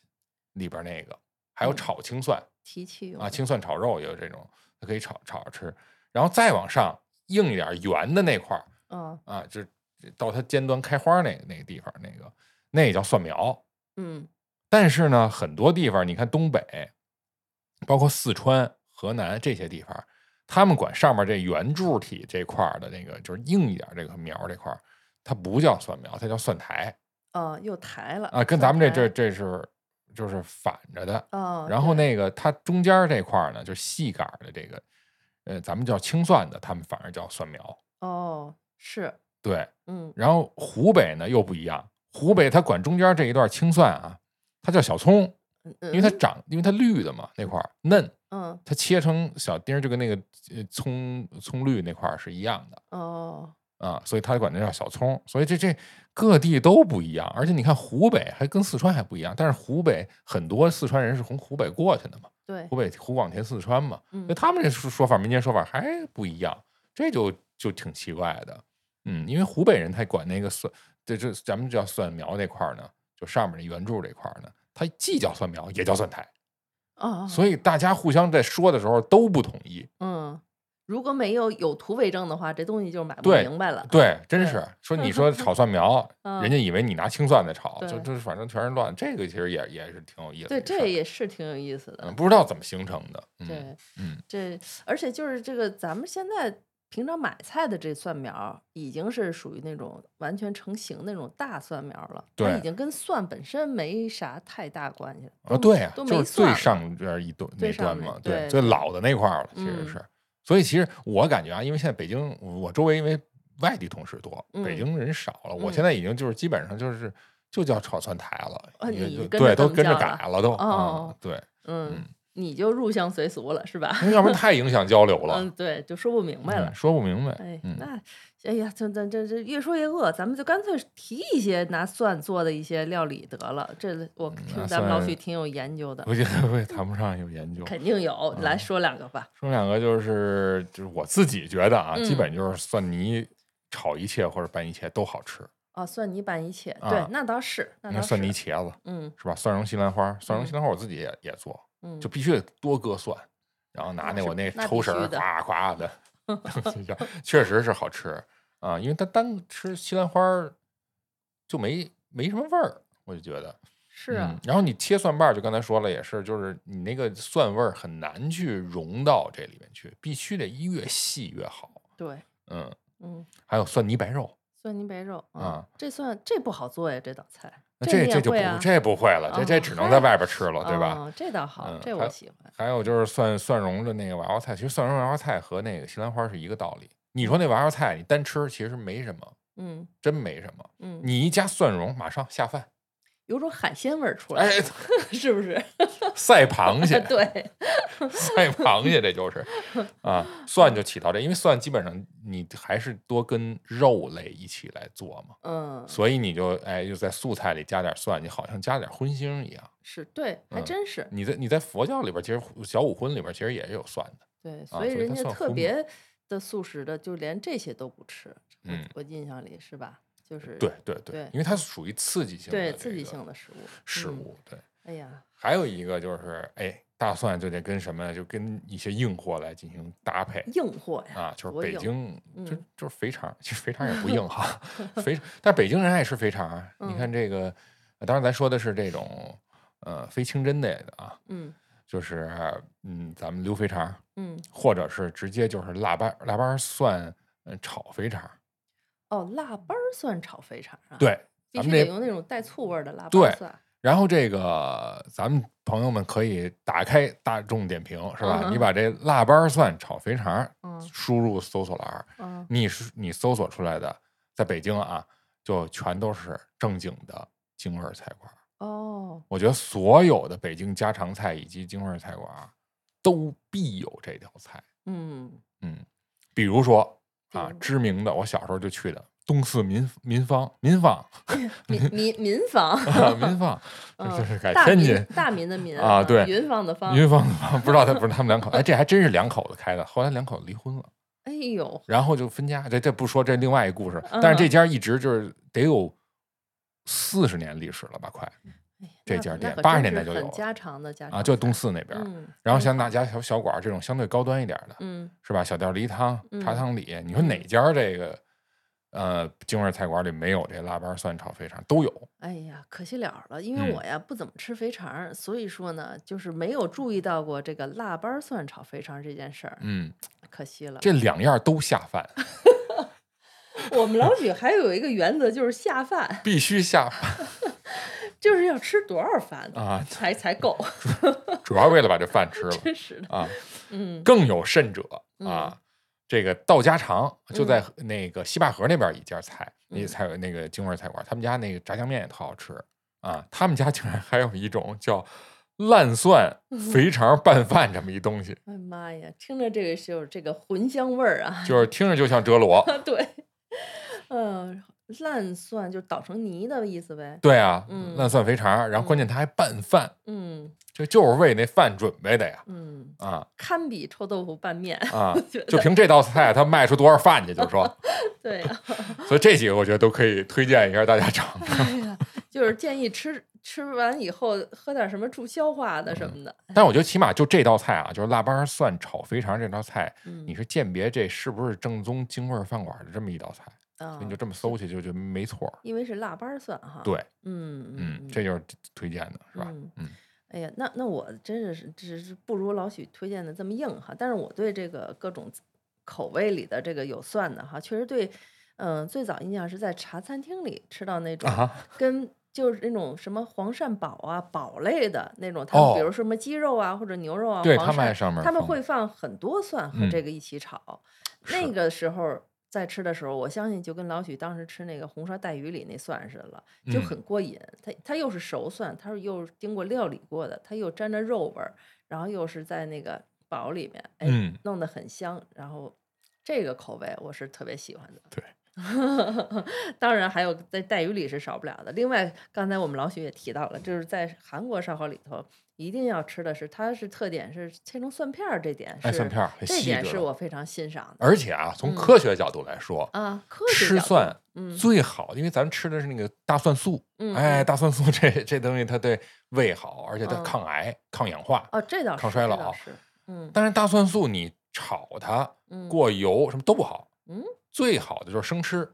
Speaker 2: 里边那个，还有
Speaker 1: 嗯
Speaker 2: 炒青蒜
Speaker 1: 提气用
Speaker 2: 啊，青蒜炒肉也有这种，它可以炒炒着吃。然后再往上硬一点圆的那块儿
Speaker 1: 嗯
Speaker 2: 啊，就是到它尖端开花那个那个地方，那个那也叫蒜苗。
Speaker 1: 嗯
Speaker 2: 但是呢，很多地方，你看东北，包括四川、河南这些地方，他们管上面这圆柱体这块儿的那个，就是硬一点这个苗这块儿，它不叫蒜苗，它叫蒜苔
Speaker 1: 哦，又抬了
Speaker 2: 啊，跟咱们这这这是就是反着的。
Speaker 1: 哦，
Speaker 2: 然后那个它中间这块呢，就是细杆的这个，呃，咱们叫青蒜的，他们反而叫蒜苗。
Speaker 1: 哦是
Speaker 2: 对，
Speaker 1: 嗯
Speaker 2: 然后湖北呢又不一样，湖北它管中间这一段青蒜啊，它叫小葱。
Speaker 1: 嗯，
Speaker 2: 因为它
Speaker 1: 嗯
Speaker 2: 长，因为它绿的嘛，那块嫩，
Speaker 1: 嗯
Speaker 2: 它切成小丁儿，就跟那个呃葱葱绿那块儿是一样的
Speaker 1: 哦，
Speaker 2: 啊，所以它管那叫小葱。所以这这各地都不一样，而且你看湖北还跟四川还不一样，但是湖北很多四川人是从湖北过去的嘛，
Speaker 1: 对
Speaker 2: 湖，北湖广填四川嘛，
Speaker 1: 嗯
Speaker 2: 那他们这说说法，民间说法还不一样，这就就挺奇怪的。嗯，因为湖北人他管那个蒜，这这咱们叫蒜苗那块儿呢，就上面那圆柱这块儿呢，它既叫蒜苗，也叫蒜苔，
Speaker 1: 哦，
Speaker 2: 所以大家互相在说的时候都不统一。
Speaker 1: 嗯，如果没有有图为证的话，这东西就买不明白了。
Speaker 2: 对，真是说 你说炒蒜苗，
Speaker 1: 嗯
Speaker 2: 人家以为你拿青蒜在炒，就就是反正全是乱。这个其实也也是挺有意思的
Speaker 1: 对。这也是挺有意思的
Speaker 2: 嗯，。不知道怎么形成的。嗯
Speaker 1: 对，
Speaker 2: 嗯，
Speaker 1: 这而且就是这个，咱们现在平常买菜的这蒜苗，已经是属于那种完全成型那种大蒜苗了，它
Speaker 2: 对
Speaker 1: 已经跟蒜本身没啥太大关系了。
Speaker 2: 啊，对呀、
Speaker 1: 都
Speaker 2: 就最上边一
Speaker 1: 段
Speaker 2: 那端嘛，
Speaker 1: 对
Speaker 2: 最老的那块了，其实
Speaker 1: 嗯
Speaker 2: 是。所以其实我感觉啊，因为现在北京，我周围因为外地同事多，北
Speaker 1: 嗯
Speaker 2: 京人少了，我
Speaker 1: 嗯
Speaker 2: 现在已经就是基本上就是就叫炒蒜苔了，对，都跟着改了都。
Speaker 1: 哦
Speaker 2: 嗯，对，
Speaker 1: 嗯，你就入乡随俗了，是吧？
Speaker 2: 因为要不然太影响交流了
Speaker 1: 嗯，，对，就说不明白了
Speaker 2: 嗯。说不明白。
Speaker 1: 哎，
Speaker 2: 嗯，
Speaker 1: 那哎呀，这这这这越说越饿，咱们就干脆提一些拿蒜做的一些料理得了。这我听咱们老许挺有研究的，
Speaker 2: 我觉得我也谈不上有研究。
Speaker 1: 肯定有。来
Speaker 2: 嗯
Speaker 1: 说两个吧。
Speaker 2: 说两个就是就是我自己觉得啊，基
Speaker 1: 嗯
Speaker 2: 本就是蒜泥炒一切或者拌一切都好吃。
Speaker 1: 哦，蒜泥拌一切，对
Speaker 2: 啊，
Speaker 1: 那倒是，那
Speaker 2: 蒜泥，茄子
Speaker 1: 嗯
Speaker 2: 是吧？蒜蓉西兰花，蒜蓉
Speaker 1: 嗯
Speaker 2: 西兰花我自己也也做，
Speaker 1: 嗯，
Speaker 2: 就必须得多搁蒜，然后拿
Speaker 1: 那
Speaker 2: 我那
Speaker 1: 那
Speaker 2: 抽绳儿
Speaker 1: 必须的
Speaker 2: 确实是好吃啊。因为它单吃西兰花儿就没没什么味儿，我就觉得
Speaker 1: 是啊
Speaker 2: 嗯，然后你切蒜瓣儿，就刚才说了也是，就是你那个蒜味儿很难去融到这里面去，必须得越细越好。
Speaker 1: 对，
Speaker 2: 嗯，
Speaker 1: 嗯，
Speaker 2: 还有蒜泥白肉，
Speaker 1: 蒜泥白肉
Speaker 2: 啊，
Speaker 1: 这蒜这不好做呀，这道菜。
Speaker 2: 那这这就不这不会了，这这
Speaker 1: 哦
Speaker 2: 只能在外边吃了，对吧？
Speaker 1: 哦，这倒好，这我喜欢。
Speaker 2: 还有就是蒜蒜蓉的那个娃娃菜，其实蒜蓉娃娃菜和那个西兰花是一个道理。你说那娃娃菜你单吃其实没什么，
Speaker 1: 嗯
Speaker 2: 真没什么。
Speaker 1: 嗯，
Speaker 2: 你一加蒜蓉，马上下饭。
Speaker 1: 有种海鲜味儿出来，
Speaker 2: 哎，
Speaker 1: 是不是？
Speaker 2: 赛螃蟹，
Speaker 1: 对，
Speaker 2: 赛螃蟹，这就是啊，蒜就起到这，因为蒜基本上你还是多跟肉类一起来做嘛，
Speaker 1: 嗯，
Speaker 2: 所以你就哎就在素菜里加点蒜，你好像加点荤腥一样。
Speaker 1: 是对，还
Speaker 2: 嗯
Speaker 1: 真是。
Speaker 2: 你在你在佛教里边，其实小五荤里边其实也有蒜的。
Speaker 1: 对，
Speaker 2: 啊所以
Speaker 1: 人家特别的素食的，就连这些都不吃。
Speaker 2: 嗯
Speaker 1: 我印象里是吧？就是
Speaker 2: 对对对
Speaker 1: 对，
Speaker 2: 因为它是属于刺激性的这
Speaker 1: 对刺激性的食物。嗯。
Speaker 2: 食物。对，
Speaker 1: 哎呀，
Speaker 2: 还有一个就是哎，大蒜就得跟什么，就跟一些硬货来进行搭配。
Speaker 1: 硬货呀！
Speaker 2: 啊，就是北京，就
Speaker 1: 嗯
Speaker 2: 就是肥肠，其实肥肠也不硬哈，肥，但北京人爱吃肥肠啊。你看
Speaker 1: 嗯
Speaker 2: 这个，呃当然咱说的是这种呃非清真类的啊，
Speaker 1: 嗯
Speaker 2: 就是嗯咱们溜肥肠，
Speaker 1: 嗯，
Speaker 2: 或者是直接就是腊八腊八蒜嗯炒肥肠。
Speaker 1: 哦，腊八儿蒜炒肥肠啊？，
Speaker 2: 对，咱们
Speaker 1: 得用那种带醋味儿的腊八蒜。
Speaker 2: 然后这个咱们朋友们可以打开大众点评是吧？
Speaker 1: 嗯
Speaker 2: 你把这腊八蒜炒肥肠
Speaker 1: 嗯
Speaker 2: 输入搜索栏儿，
Speaker 1: 嗯，
Speaker 2: 你是你搜索出来的，在北京啊，就全都是正经的京味儿菜馆儿。
Speaker 1: 哦，
Speaker 2: 我觉得所有的北京家常菜以及京味儿菜馆儿都必有这道菜。
Speaker 1: 嗯，
Speaker 2: 嗯，比如说啊知名的，我小时候就去的东四民民坊 民坊
Speaker 1: 民 民民坊，
Speaker 2: 啊民坊，这是改天津
Speaker 1: 大民的民
Speaker 2: 啊对
Speaker 1: 云坊的坊。
Speaker 2: 云坊的坊，不知道他不是他们两口，哎，这还真是两口子开的，后来两口子离婚了。
Speaker 1: 哎呦，
Speaker 2: 然后就分家，这这不说，这另外一故事。
Speaker 1: 嗯
Speaker 2: 但是这家一直就是得有四十年历史了吧，快
Speaker 1: 哎
Speaker 2: 这家店80
Speaker 1: 真是很
Speaker 2: 年代就有了
Speaker 1: 家常的家
Speaker 2: 啊，就东四那边。
Speaker 1: 嗯，
Speaker 2: 然后
Speaker 1: 嗯
Speaker 2: 像那家小小馆儿这种相对高端一点的，
Speaker 1: 嗯
Speaker 2: 是吧？小店梨汤、茶
Speaker 1: 嗯
Speaker 2: 汤里，你说哪家这个呃京味菜馆里没有这腊八蒜炒肥肠？都有。
Speaker 1: 哎呀，可惜了了，因为
Speaker 2: 嗯
Speaker 1: 我呀不怎么吃肥肠儿，所以说呢，就是没有注意到过这个腊八蒜炒肥肠这件事儿，
Speaker 2: 嗯，
Speaker 1: 可惜了。
Speaker 2: 这两样都下饭，
Speaker 1: 我们老许还有一个原则，就是下饭，
Speaker 2: 必须下饭
Speaker 1: 就是要吃多少饭
Speaker 2: 啊！
Speaker 1: 才才够，
Speaker 2: 主要为了把这饭吃了
Speaker 1: 真是的。
Speaker 2: 啊。
Speaker 1: 嗯
Speaker 2: 更有甚者
Speaker 1: 嗯
Speaker 2: 啊，这个道家常就在那个西坝河那边一家菜，那
Speaker 1: 嗯
Speaker 2: 菜那个京味儿菜馆，他们家那个炸酱面也特好吃啊。他们家竟然还有一种叫烂蒜肥肠拌饭这么一东西，
Speaker 1: 哎呀妈呀，听着这个就是有这个混香味儿啊，
Speaker 2: 就是听着就像折罗。
Speaker 1: 对，嗯、烂蒜就捣成泥的意思呗。
Speaker 2: 对啊，
Speaker 1: 嗯
Speaker 2: 烂蒜肥肠，然后关键它还拌饭，
Speaker 1: 嗯
Speaker 2: 这就是为那饭准备的呀！
Speaker 1: 嗯，
Speaker 2: 啊
Speaker 1: 堪比臭豆腐拌面。
Speaker 2: 啊！就凭这道菜，它卖出多少饭去？就说，
Speaker 1: 对呀、
Speaker 2: 所以这几个我觉得都可以推荐一下大家尝尝。
Speaker 1: 哎呀，就是建议吃吃完以后喝点什么助消化的什么的。
Speaker 2: 但我觉得起码就这道菜啊，就是腊八蒜炒肥肠这道菜，
Speaker 1: 嗯，
Speaker 2: 你是鉴别这是不是正宗京味儿饭馆的这么一道菜，
Speaker 1: 啊
Speaker 2: 所以你就这么搜去就就没错儿。
Speaker 1: 因为是腊八蒜哈。，
Speaker 2: 对，
Speaker 1: 嗯
Speaker 2: 嗯，这就是推荐的，是吧？
Speaker 1: 嗯
Speaker 2: 嗯
Speaker 1: 哎呀，那那我真是是只是不如老许推荐的这么硬哈，但是我对这个各种口味里的这个有蒜的哈，确实对，嗯、最早印象是在茶餐厅里吃到那种
Speaker 2: 啊，
Speaker 1: 跟就是那种什么黄鳝煲啊煲类的那种，他们比
Speaker 2: 哦
Speaker 1: 如说什么鸡肉啊或者牛肉啊，
Speaker 2: 对
Speaker 1: 黄鳝
Speaker 2: 他们爱上面
Speaker 1: 他们会放很多蒜和
Speaker 2: 嗯
Speaker 1: 这个一起炒，那个时候。在吃的时候，我相信就跟老许当时吃那个红烧带鱼里那蒜似的了，就
Speaker 2: 嗯
Speaker 1: 很过瘾。它它又是熟蒜，它是又经过料理过的，它又沾着肉味儿，然后又是在那个煲里面，哎，
Speaker 2: 嗯
Speaker 1: 弄得很香。然后这个口味我是特别喜欢的。
Speaker 2: 对，
Speaker 1: 当然还有在带鱼里是少不了的。另外，刚才我们老许也提到了，就是在韩国烧烤里头一定要吃的是，它是特点是切成蒜片儿，这点是
Speaker 2: 哎蒜片儿
Speaker 1: 这点是我非常欣赏的
Speaker 2: 而且啊，从
Speaker 1: 嗯
Speaker 2: 科学角度来说，
Speaker 1: 啊。科学
Speaker 2: 吃蒜
Speaker 1: 嗯。
Speaker 2: 最好，因为咱们吃的是那个大蒜素，
Speaker 1: 嗯
Speaker 2: 哎，
Speaker 1: 嗯。
Speaker 2: 大蒜素 这这东西它对胃好，而且它
Speaker 1: 嗯。
Speaker 2: 抗癌、抗氧化。
Speaker 1: 哦，这倒是
Speaker 2: 抗衰老
Speaker 1: 是嗯。
Speaker 2: 但是大蒜素你炒它
Speaker 1: 嗯。
Speaker 2: 过油什么都不好，
Speaker 1: 嗯
Speaker 2: 最好的就是生吃，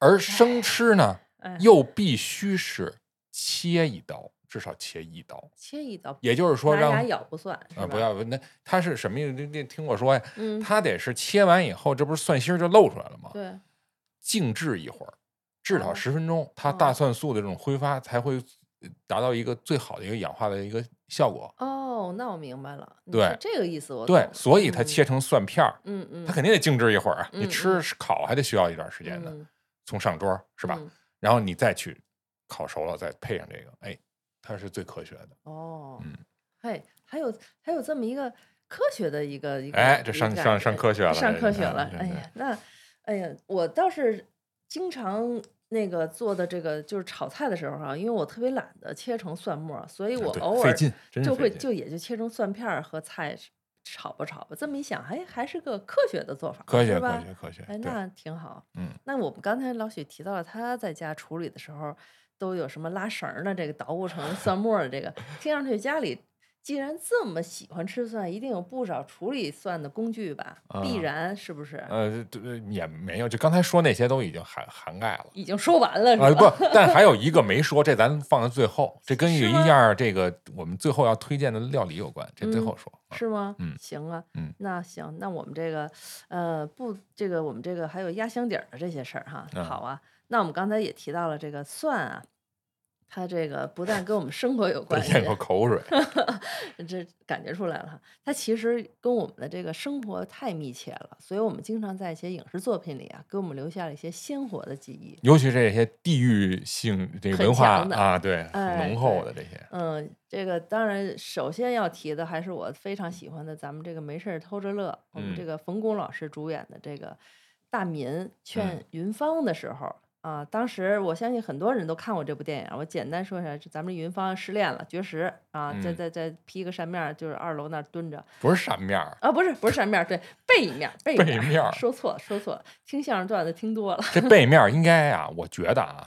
Speaker 2: 而生吃呢
Speaker 1: 哎。
Speaker 2: 又必须是切一刀，至少切一刀，
Speaker 1: 切一刀，
Speaker 2: 也就是说让
Speaker 1: 牙咬不算
Speaker 2: 啊，
Speaker 1: 吧
Speaker 2: 不要那它是什么意思？你你听我说呀，
Speaker 1: 嗯
Speaker 2: 它得是切完以后，这不是蒜芯儿就露出来了吗？
Speaker 1: 对
Speaker 2: 静置一会儿，至少
Speaker 1: 哦
Speaker 2: 十分钟，它
Speaker 1: 哦
Speaker 2: 大蒜素的这种挥发才会呃达到一个最好的一个氧化的一个效果。
Speaker 1: 哦，那我明白了，
Speaker 2: 对
Speaker 1: 这个意思我
Speaker 2: 对，所以它
Speaker 1: 嗯
Speaker 2: 切成蒜片儿，
Speaker 1: 嗯嗯，
Speaker 2: 它肯定得静置一会儿啊。你
Speaker 1: 嗯
Speaker 2: 吃烤还得需要一段时间呢，
Speaker 1: 嗯
Speaker 2: 从上桌是吧？
Speaker 1: 嗯
Speaker 2: 然后你再去烤熟了，再配上这个，哎，它是最科学的。
Speaker 1: 哦，
Speaker 2: 嗯，
Speaker 1: 嘿，还有还有这么一个科学的一个一个，
Speaker 2: 哎这上上上科学了
Speaker 1: 上科学了。哎呀，那哎呀，我倒是经常那个做的这个就是炒菜的时候哈、因为我特别懒得切成蒜末，所以我偶尔就会就也就切成蒜片儿和菜炒吧炒吧。这么一想，哎还是个科学的做法，
Speaker 2: 科学科学科学。
Speaker 1: 哎，那挺好。
Speaker 2: 嗯，
Speaker 1: 那我们刚才老许提到了他在家处理的时候都有什么拉绳儿的，这个捣鼓成蒜末儿的这个，听上去家里既然这么喜欢吃蒜，一定有不少处理蒜的工具吧？必
Speaker 2: 啊
Speaker 1: 然是不是？
Speaker 2: 呃，对也没有，就刚才说那些都已经涵涵盖了。
Speaker 1: 已经说完了是
Speaker 2: 啊，
Speaker 1: 吧？
Speaker 2: 不，但还有一个没说，这咱放在最后，这跟有一
Speaker 1: 是吗
Speaker 2: 样这个我们最后要推荐的料理有关，这最
Speaker 1: 嗯
Speaker 2: 后说。啊
Speaker 1: 是吗？
Speaker 2: 嗯
Speaker 1: 行啊，
Speaker 2: 嗯
Speaker 1: 那行，那我们这个，呃，不，这个我们这个还有压箱底儿的这些事儿哈，
Speaker 2: 嗯
Speaker 1: 好啊。那我们刚才也提到了这个蒜啊，它这个不但跟我们生活有关系，
Speaker 2: 咽口口水，
Speaker 1: 这感觉出来了哈，它其实跟我们的这个生活太密切了，所以我们经常在一些影视作品里啊，给我们留下了一些鲜活的记忆。
Speaker 2: 尤其是这些地域性这个文化啊，对，浓厚的这些。
Speaker 1: 嗯，这个当然首先要提的还是我非常喜欢的咱们这个没事儿偷着乐，我们这
Speaker 2: 嗯
Speaker 1: 个冯巩老师主演的这个《大民劝
Speaker 2: 嗯
Speaker 1: 云芳》的时候。啊，当时我相信很多人都看过这部电影。我简单说一下，就咱们云芳失恋了，绝食啊，在
Speaker 2: 嗯
Speaker 1: 在在披个扇面儿，就是二楼那儿蹲着，
Speaker 2: 不是扇面儿，
Speaker 1: 啊，不是不是扇面儿，对，背面，背
Speaker 2: 背
Speaker 1: 面说错了说错了，听相声段子听多了，
Speaker 2: 这背面儿应该啊，我觉得啊，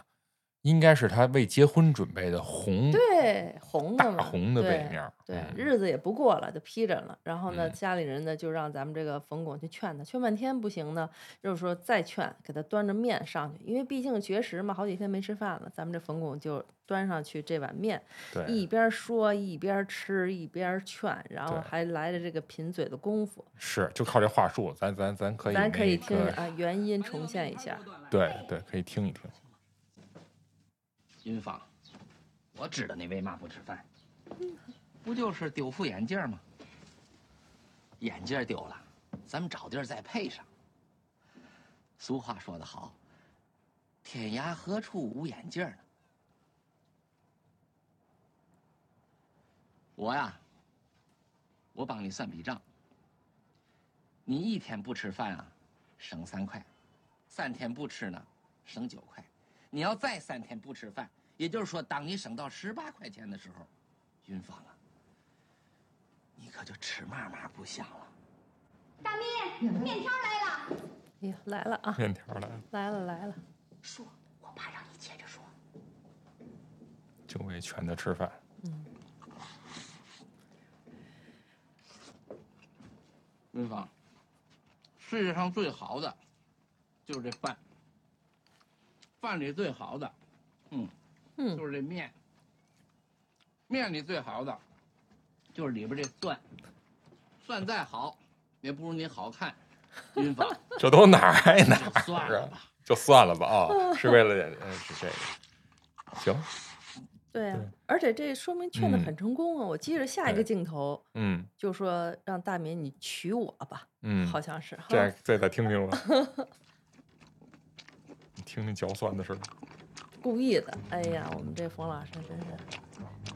Speaker 2: 应该是他为结婚准备的红
Speaker 1: 对，红的
Speaker 2: 大
Speaker 1: 嘛，
Speaker 2: 红的背
Speaker 1: 对
Speaker 2: 面儿。
Speaker 1: 对，
Speaker 2: 嗯
Speaker 1: 日子也不过了，就批着了。然后呢，
Speaker 2: 嗯
Speaker 1: 家里人呢就让咱们这个冯巩去劝他，劝半天不行呢，就是说再劝，给他端着面上去，因为毕竟绝食嘛，好几天没吃饭了。咱们这冯巩就端上去这碗面，
Speaker 2: 对，
Speaker 1: 一边说一边吃一边劝，然后还来了这个贫嘴的功夫。
Speaker 2: 是就靠这话术，咱咱咱可以
Speaker 1: 咱可以听啊原音重现一下。
Speaker 2: 对对，可以听一听。
Speaker 3: 云芳，我知道你为嘛不吃饭，不就是丢副眼镜吗？眼镜丢了，咱们找地儿再配上。俗话说得好，天涯何处无眼镜呢？我呀，我帮你算笔账。你一天不吃饭啊，省三块；三天不吃呢，省九块。你要再三天不吃饭，也就是说，当你省到十八块钱的时候，云芳啊，你可就吃嘛嘛不香了。
Speaker 4: 大咪，面条来了。
Speaker 1: 哎呀，来了啊，
Speaker 2: 面条来了，
Speaker 1: 来了来了，
Speaker 4: 说，我爸让你接着说。
Speaker 2: 就为劝他吃饭。
Speaker 3: 嗯云芳，世界上最好的就是这饭，饭里最好的，嗯，
Speaker 1: 嗯
Speaker 3: 就是这面，面里最好的就是里边这蒜，蒜再好也不如你好看。
Speaker 2: 这都哪儿挨哪
Speaker 3: 就
Speaker 2: 儿啊？
Speaker 3: 算了吧。
Speaker 2: 就算了吧啊，是为了嗯是这个。行，
Speaker 1: 对呀、
Speaker 2: 对
Speaker 1: 而且这说明劝的
Speaker 2: 嗯
Speaker 1: 很成功啊！我记着下一个镜头
Speaker 2: 嗯
Speaker 1: 就说让大明你娶我吧，
Speaker 2: 嗯，
Speaker 1: 好像是哈。
Speaker 2: 这这再听听吧，你听听嚼蒜的事儿。
Speaker 1: 故意的。哎呀，我们这冯老师真是，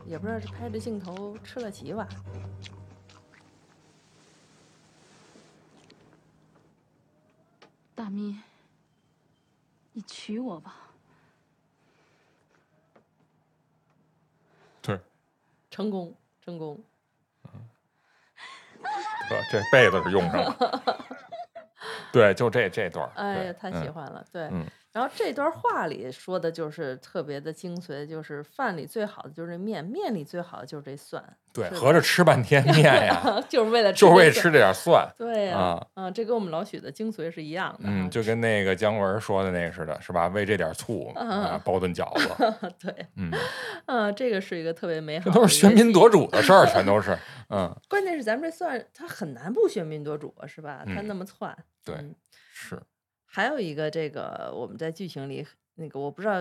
Speaker 1: 也不知道是拍着镜头吃了几碗。
Speaker 4: 大咪，你娶我吧。
Speaker 2: 对，
Speaker 1: 成功，成功。
Speaker 2: 嗯 这辈子是用上了。对，就这这段
Speaker 1: 哎呀，太喜
Speaker 2: 嗯
Speaker 1: 欢了。对，
Speaker 2: 嗯
Speaker 1: 然后这段话里说的就是特别的精髓，就是饭里最好的就是这面，面里最好的就是这蒜。
Speaker 2: 对，合着吃半天面呀，
Speaker 1: 就是为了吃
Speaker 2: 就是为吃这点蒜。
Speaker 1: 对呀、
Speaker 2: 啊
Speaker 1: 啊，这跟我们老许的精髓是一样的啊。
Speaker 2: 嗯，就跟那个姜文说的那个似的，是吧？为这点醋
Speaker 1: 嗯
Speaker 2: 啊，包顿饺子。
Speaker 1: 对，
Speaker 2: 嗯，
Speaker 1: 啊，这个是一个特别美好
Speaker 2: 这
Speaker 1: 的。
Speaker 2: 都是喧宾夺主的事儿，全都是。嗯，
Speaker 1: 关键是咱们这蒜它很难不喧宾夺主啊，是吧？它
Speaker 2: 嗯
Speaker 1: 那么窜。
Speaker 2: 对
Speaker 1: 嗯
Speaker 2: 是。
Speaker 1: 还有一个这个我们在剧情里那个我不知道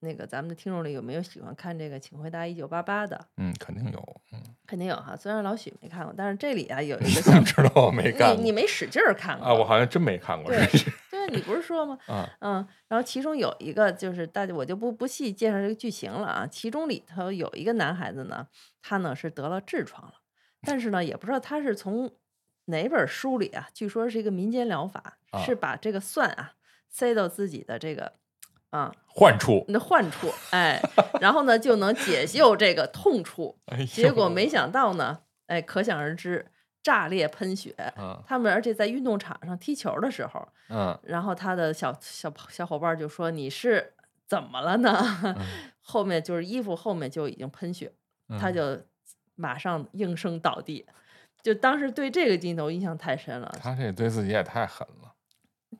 Speaker 1: 那个咱们的听众里有没有喜欢看这个《请回答一九八八》的，
Speaker 2: 嗯，肯定有。嗯，
Speaker 1: 肯定有哈。虽然老许没看过，但是这里啊有 一个
Speaker 2: 你怎
Speaker 1: 小
Speaker 2: 知道我没干
Speaker 1: 你你没使劲儿看过
Speaker 2: 啊？我好像真没看过。
Speaker 1: 对对，你不是说吗？
Speaker 2: 啊，
Speaker 1: 嗯，然后其中有一个就是大家我就不不细介绍这个剧情了啊。其中里头有一个男孩子呢，他呢是得了痔疮了，但 是呢也不知道他是从哪本书里啊，据说是一个民间疗法，
Speaker 2: 啊
Speaker 1: 是把这个蒜啊塞到自己的这个啊
Speaker 2: 患处。
Speaker 1: 那患处，哎，然后呢就能解救这个痛处。
Speaker 2: 哎呦
Speaker 1: 结果没想到呢，哎，可想而知，炸裂喷血。
Speaker 2: 嗯
Speaker 1: 他们而且在运动场上踢球的时候，
Speaker 2: 嗯
Speaker 1: 然后他的小小小伙伴就说：“你是怎么了呢？” 后面就是衣服后面就已经喷血，他
Speaker 2: 嗯
Speaker 1: 就马上应声倒地。就当时对这个镜头印象太深了，
Speaker 2: 他这对自己也太狠了。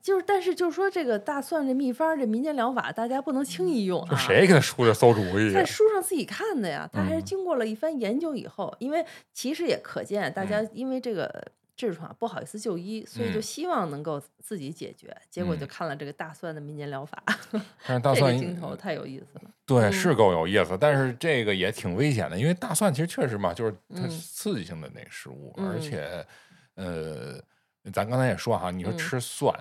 Speaker 1: 就是但是就是说这个大蒜这秘方这民间疗法，大家不能轻易用啊。
Speaker 2: 就谁给他出的馊主意啊
Speaker 1: 在？书上自己看的呀，他还是
Speaker 2: 嗯
Speaker 1: 经过了一番研究以后，因为其实也可见大家
Speaker 2: 嗯
Speaker 1: 因为这个痔疮不好意思就医，所以就
Speaker 2: 嗯
Speaker 1: 希望能够自己解决，结果就
Speaker 2: 嗯
Speaker 1: 看了这个大蒜的民间疗法，
Speaker 2: 但是大
Speaker 1: 这个
Speaker 2: 蒜
Speaker 1: 镜头太有意思了。
Speaker 2: 对是
Speaker 1: 嗯
Speaker 2: 够有意思，但是这个也挺危险的，因为大蒜其实确实嘛，就是它
Speaker 1: 嗯
Speaker 2: 刺激性的那个食物，
Speaker 1: 嗯
Speaker 2: 而且呃，咱刚才也说哈，你说
Speaker 1: 嗯
Speaker 2: 吃蒜。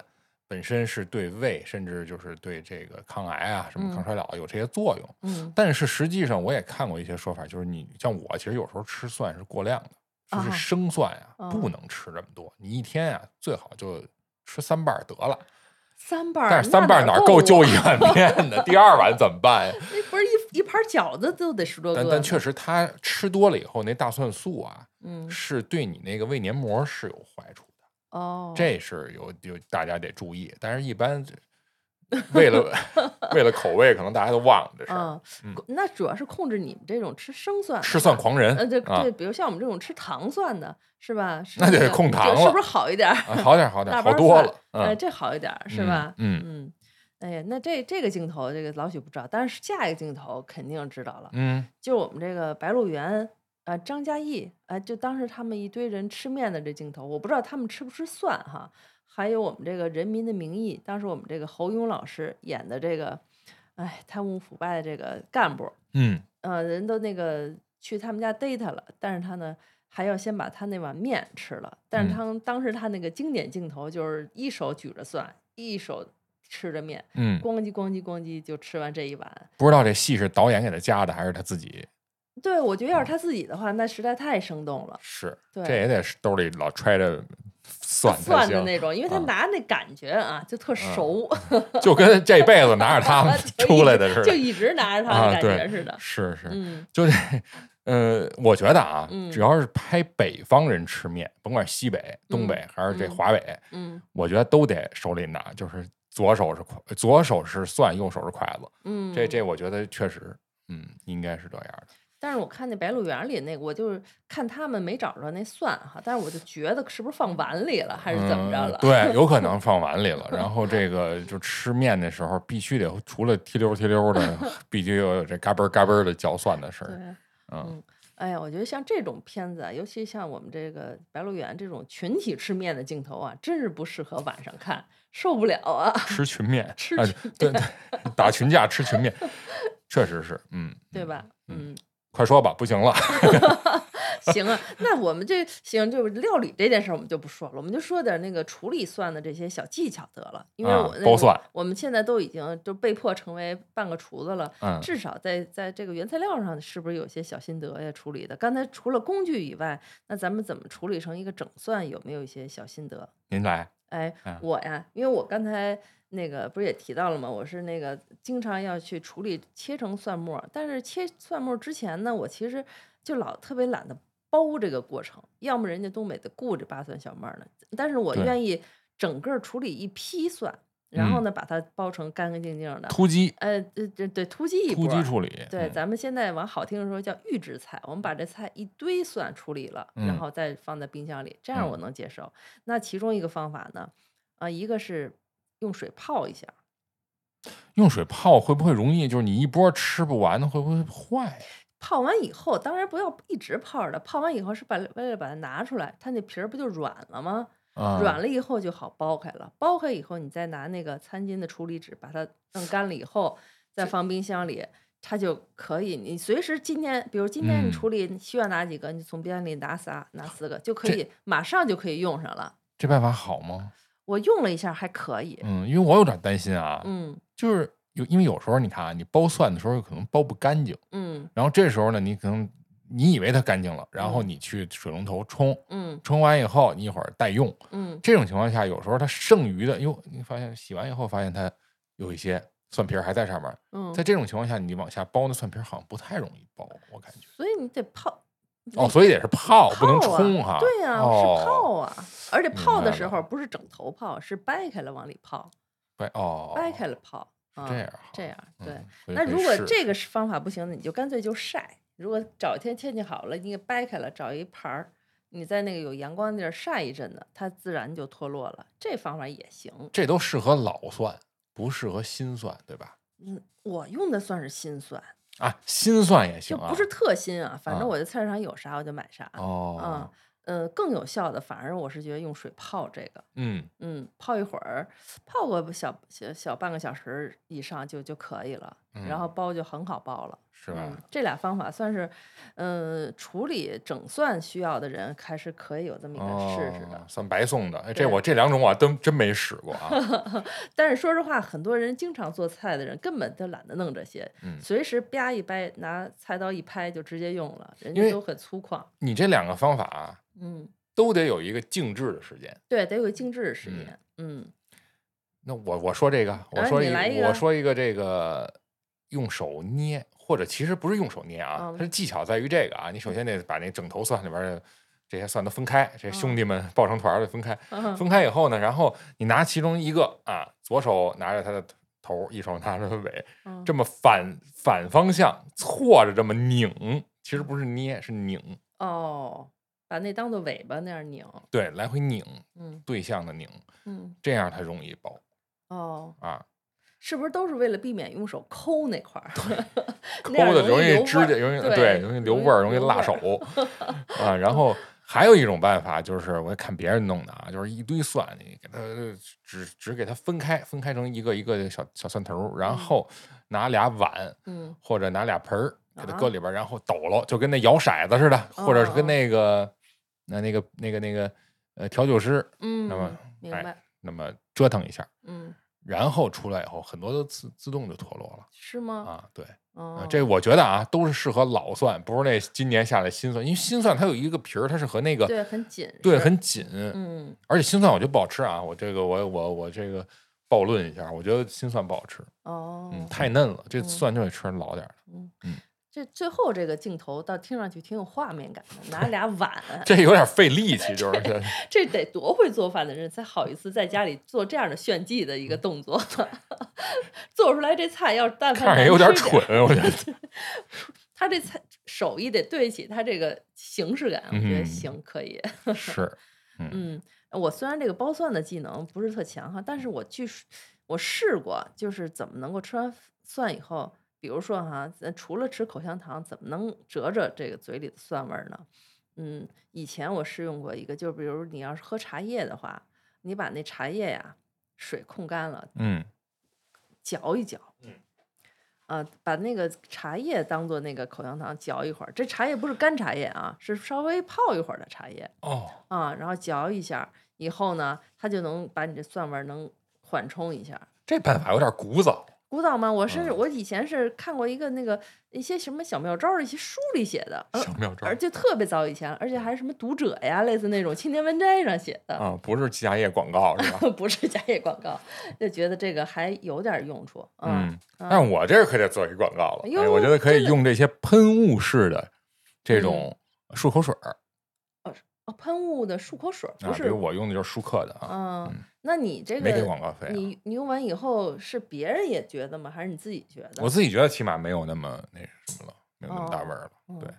Speaker 2: 本身是对胃，甚至就是对这个抗癌啊、什么抗
Speaker 1: 嗯
Speaker 2: 衰老有这些作用。
Speaker 1: 嗯
Speaker 2: 但是实际上，我也看过一些说法，就是你像我，其实有时候吃蒜是过量的，就是
Speaker 1: 啊
Speaker 2: 生蒜呀、
Speaker 1: 哦
Speaker 2: 不能吃这么多。你一天呀、最好就吃三瓣儿得了。
Speaker 1: 三瓣儿，
Speaker 2: 但是三瓣儿哪够就一碗 面的？第二碗怎么办呀？
Speaker 1: 那不是一一盘饺子都得十多个。
Speaker 2: 但但确实，他吃多了以后，那大蒜素啊，
Speaker 1: 嗯
Speaker 2: 是对你那个胃黏膜是有坏处的，
Speaker 1: 哦，
Speaker 2: 这是有有大家得注意。但是，一般这 为了为了口味，可能大家都忘了这事嗯，
Speaker 1: 那主要是控制你们这种吃生蒜
Speaker 2: 吃蒜狂人
Speaker 1: 呃，对
Speaker 2: 啊
Speaker 1: 对，比如像我们这种吃糖蒜的，是吧？是
Speaker 2: 那得控糖了
Speaker 1: 是不是好一点
Speaker 2: 好点儿好点儿，好 多了。
Speaker 1: 哎，
Speaker 2: 嗯，
Speaker 1: 这好一点儿是
Speaker 2: 嗯
Speaker 1: 吧？
Speaker 2: 嗯
Speaker 1: 嗯，哎呀，那这这个镜头，这个老许不知道，但是下一个镜头肯定知道了，
Speaker 2: 嗯
Speaker 1: 就我们这个白鹿原。啊，张嘉译啊，就当时他们一堆人吃面的这镜头，我不知道他们吃不吃蒜哈。还有我们这个《人民的名义》，当时我们这个侯勇老师演的这个，哎，贪污腐败的这个干部，
Speaker 2: 嗯
Speaker 1: 呃，人都那个去他们家逮他了，但是他呢还要先把他那碗面吃了。但是
Speaker 2: 嗯
Speaker 1: 他、当时他那个经典镜头就是一手举着蒜，一手吃着面，
Speaker 2: 嗯，
Speaker 1: 咣叽咣叽咣叽就吃完这一碗。
Speaker 2: 不知道这戏是导演给他加的，还是他自己
Speaker 1: 对，我觉得要是他自己的话，那实在太生动了。
Speaker 2: 是，
Speaker 1: 对
Speaker 2: 这也得是兜里老揣着蒜才
Speaker 1: 蒜的，那种，因为他
Speaker 2: 啊
Speaker 1: 拿那感觉啊，就特熟，
Speaker 2: 就跟这辈子拿着它 们出来的似的。
Speaker 1: 就一直拿着他
Speaker 2: 啊
Speaker 1: 的感觉
Speaker 2: 对
Speaker 1: 似的。
Speaker 2: 是是，
Speaker 1: 嗯
Speaker 2: 就这，呃，我觉得啊，
Speaker 1: 嗯
Speaker 2: 只要是拍北方人吃面，甭管西北、东北还是这
Speaker 1: 嗯
Speaker 2: 华北，
Speaker 1: 嗯
Speaker 2: 我觉得都得手里拿，就是左手是筷，左手是蒜，右手是筷子。
Speaker 1: 嗯，
Speaker 2: 这这，我觉得确实，嗯，应该是这样的。
Speaker 1: 但是我看那《白鹿原》里那个，我就是看他们没找着那蒜哈，但是我就觉得是不是放碗里了，还是怎么着了？
Speaker 2: 嗯对，有可能 放碗里了。然后这个就吃面的时候，必须得除了提溜提溜的，必须要有这嘎嘣儿嘎嘣儿的嚼蒜的声
Speaker 1: 对
Speaker 2: 儿。，
Speaker 1: 嗯，哎呀，我觉得像这种片子啊，尤其像我们这个《白鹿原》这种群体吃面的镜头啊，真是不适合晚上看，受不了啊！
Speaker 2: 吃群面，
Speaker 1: 吃
Speaker 2: 啊
Speaker 1: 群
Speaker 2: 对对，打群架吃群面，确实是，嗯，嗯
Speaker 1: 对吧？嗯，
Speaker 2: 快说吧，不行了。
Speaker 1: 行啊，那我们这行就是料理这件事儿，我们就不说了，我们就说点那个处理蒜的这些小技巧得了。因为
Speaker 2: 啊
Speaker 1: 我、那个
Speaker 2: 剥蒜
Speaker 1: 我们现在都已经就被迫成为半个厨子了，
Speaker 2: 嗯
Speaker 1: 至少在在这个原材料上是不是有些小心得呀？处理的，刚才除了工具以外，那咱们怎么处理成一个整蒜？有没有一些小心得？
Speaker 2: 您来，
Speaker 1: 哎
Speaker 2: 嗯，
Speaker 1: 我呀，因为我刚才那个不是也提到了吗？我是那个经常要去处理切成蒜末，但是切蒜末之前呢，我其实就老特别懒得剥这个过程，要么人家东北的顾着扒蒜小妹儿呢，但是我愿意整个处理一批蒜，然后
Speaker 2: 嗯
Speaker 1: 呢把它包成干干净净的，
Speaker 2: 突击，
Speaker 1: 呃，对对对，突击一波儿。
Speaker 2: 击处理，
Speaker 1: 对，
Speaker 2: 嗯
Speaker 1: 咱们现在往好听的说叫预制菜，我们把这菜一堆蒜处理了，然
Speaker 2: 嗯
Speaker 1: 后再放在冰箱里，这样我
Speaker 2: 嗯
Speaker 1: 能接受。那其中一个方法呢，啊、一个是用水泡一下，
Speaker 2: 用水泡会不会容易？就是你一波吃不完的，会不会坏？
Speaker 1: 泡完以后，当然不要一直泡着，泡完以后是把为了把它拿出来，它那皮儿不就软了吗？
Speaker 2: 啊，
Speaker 1: 软了以后就好剥开了，剥开以后你再拿那个餐巾的处理纸把它弄干了以后，再放冰箱里。它就可以，你随时今天，比如今天你
Speaker 2: 嗯
Speaker 1: 处理你需要拿几个，你从冰箱里拿仨、拿四个就可以，马上就可以用上了。
Speaker 2: 这办法好吗？
Speaker 1: 我用了一下，还可以。
Speaker 2: 嗯，因为我有点担心啊，
Speaker 1: 嗯
Speaker 2: 就是有因为有时候你看啊，你剥蒜的时候可能剥不干净，
Speaker 1: 嗯
Speaker 2: 然后这时候呢，你可能你以为它干净了，然后
Speaker 1: 嗯
Speaker 2: 你去水龙头冲，
Speaker 1: 嗯
Speaker 2: 冲完以后你一会儿待用，
Speaker 1: 嗯
Speaker 2: 这种情况下，有时候它剩余的，哟，你发现洗完以后发现它有一些蒜皮儿还在上面，
Speaker 1: 嗯，
Speaker 2: 在这种情况下，你往下剥那蒜皮儿好像不太容易剥，我感觉。
Speaker 1: 所以你得泡。
Speaker 2: 哦，所以得是泡，不能冲哈。
Speaker 1: 对呀、
Speaker 2: 哦、
Speaker 1: 是泡啊，而且泡的时候不是整头泡，是掰开了往里泡，
Speaker 2: 掰哦，
Speaker 1: 掰开了泡。啊
Speaker 2: 这样哈
Speaker 1: 这样对。
Speaker 2: 嗯
Speaker 1: 那如果这个是方法不行，你就干脆就晒。如果找一天天气好了，你给掰开了，找一盘儿，你在那个有阳光的地儿晒一阵子，它自然就脱落了。这方法也行。
Speaker 2: 这都适合老蒜，不适合新蒜，对吧？
Speaker 1: 嗯，我用的算是新蒜，
Speaker 2: 啊，新蒜也行啊，
Speaker 1: 就不是特新啊，反正
Speaker 2: 啊
Speaker 1: 我在菜市场有啥我就买啥。
Speaker 2: 哦
Speaker 1: 啊，，呃，更有效的，反而我是觉得用水泡这个。
Speaker 2: 嗯，
Speaker 1: 嗯，泡一会儿，泡个小小小半个小时以上就就可以了，然后包就很好包了，
Speaker 2: 是吧？
Speaker 1: 嗯，这俩方法算是，嗯、处理整蒜需要的人还是可以有这么一个试试的。
Speaker 2: 哦蒜白送的，哎，这我这两种我真真没使过啊。
Speaker 1: 但是说实话，很多人经常做菜的人根本就懒得弄这些，
Speaker 2: 嗯
Speaker 1: 随时吧一掰，拿菜刀一拍就直接用了，人家都很粗犷。
Speaker 2: 你这两个方法啊，
Speaker 1: 嗯，
Speaker 2: 都得有一个静置的时间。
Speaker 1: 对，得有个静置的时
Speaker 2: 嗯
Speaker 1: 间。嗯
Speaker 2: 那我我说这个，我
Speaker 1: 啊
Speaker 2: 说一
Speaker 1: 个
Speaker 2: 我说一个这个用手捏，或者其实不是用手捏啊，
Speaker 1: 嗯
Speaker 2: 它的技巧在于这个啊，你首先得把那整头蒜里边的这些蒜都分开，这兄
Speaker 1: 嗯
Speaker 2: 弟们抱成团儿的分开，
Speaker 1: 嗯
Speaker 2: 分开以后呢，然后你拿其中一个啊，左手拿着它的头，一手拿着它的尾，
Speaker 1: 嗯
Speaker 2: 这么反反方向错着这么拧，其实不是捏，是拧，
Speaker 1: 哦，把那当做尾巴那样拧。
Speaker 2: 对，来回拧，
Speaker 1: 嗯
Speaker 2: 对向的拧，
Speaker 1: 嗯
Speaker 2: 这样它容易包
Speaker 1: 哦，
Speaker 2: 啊。
Speaker 1: 是不是都是为了避免用手抠那块儿？
Speaker 2: 抠的容易指甲，容易
Speaker 1: 对
Speaker 2: 容易留味儿，容易辣手 啊。然后还有一种办法，就是我看别人弄的啊，就是一堆蒜，你给它只只给它分开，分开成一个一个的小小蒜头儿，然后拿俩碗
Speaker 1: 嗯
Speaker 2: 或者拿俩盆儿给它
Speaker 1: 啊
Speaker 2: 搁里边儿，然后抖搂，就跟那摇骰子似的，或者是
Speaker 1: 哦
Speaker 2: 跟那个那那个那个那个呃调酒师
Speaker 1: 嗯，
Speaker 2: 那么哎
Speaker 1: 明白，
Speaker 2: 那么折腾一下，
Speaker 1: 嗯
Speaker 2: 然后出来以后，很多都自自动就脱落了
Speaker 1: 是吗？
Speaker 2: 啊。对，
Speaker 1: 哦
Speaker 2: 啊，这我觉得啊，都是适合老蒜，不是那今年下来新蒜，因为新蒜它有一个皮儿，它是和那个
Speaker 1: 对很紧
Speaker 2: 对很紧，
Speaker 1: 嗯
Speaker 2: 而且新蒜我觉得不好吃啊。我这个我我我这个暴论一下，我觉得新蒜不好吃，
Speaker 1: 哦，
Speaker 2: 嗯，太嫩了，这
Speaker 1: 嗯
Speaker 2: 蒜就得吃老点儿的。
Speaker 1: 这最后这个镜头倒听上去挺有画面感的，拿俩碗，
Speaker 2: 这有点费力气，就是这
Speaker 1: 这得多会做饭的人才好意思在家里做这样的炫技的一个动作，做出来这菜要是但凡
Speaker 2: 看着也有点蠢，我觉得。
Speaker 1: 他这菜手艺得对得起他这个形式感，我觉得
Speaker 2: 嗯
Speaker 1: 行可以。
Speaker 2: 是，
Speaker 1: 嗯，我虽然这个剥蒜的技能不是特强哈，但是我据说我试过，就是怎么能够吃完蒜以后，比如说哈，咱除了吃口香糖，怎么能折着这个嘴里的蒜味儿呢？嗯，以前我试用过一个，就比如你要是喝茶叶的话，你把那茶叶呀水控干了，
Speaker 2: 嗯
Speaker 1: 嚼一嚼，
Speaker 2: 嗯，
Speaker 1: 啊，把那个茶叶当做那个口香糖嚼一会儿。这茶叶不是干茶叶啊，是稍微泡一会儿的茶叶
Speaker 2: 哦，
Speaker 1: 啊，然后嚼一下以后呢，它就能把你这蒜味儿能缓冲一下。
Speaker 2: 这办法有点古早。
Speaker 1: 古早吗？我是、
Speaker 2: 嗯
Speaker 1: 我以前是看过一个那个一些什么小妙招一些书里写的，
Speaker 2: 小妙招
Speaker 1: 而且特别早以前，而且还是什么读者呀，类似那种青年文摘上写的，
Speaker 2: 啊，不是家业广告是吧？
Speaker 1: 不是家业广告，就觉得这个还有点用处。
Speaker 2: 嗯，
Speaker 1: 嗯
Speaker 2: 但我这可得做一广告了。
Speaker 1: 哎呦
Speaker 2: 哎，我觉得可以用这些喷雾式的这种漱口水儿
Speaker 1: 哦，喷雾的漱口水儿
Speaker 2: 啊，
Speaker 1: 不是
Speaker 2: 比如我用的就是舒克的啊，
Speaker 1: 嗯
Speaker 2: 嗯，
Speaker 1: 那你这
Speaker 2: 没给
Speaker 1: 个
Speaker 2: 广告费啊。
Speaker 1: 你你用完以后是别人也觉得吗？还是你自己觉得？
Speaker 2: 我自己觉得起码没有那么那什么了，没有那么大味儿了。
Speaker 1: 对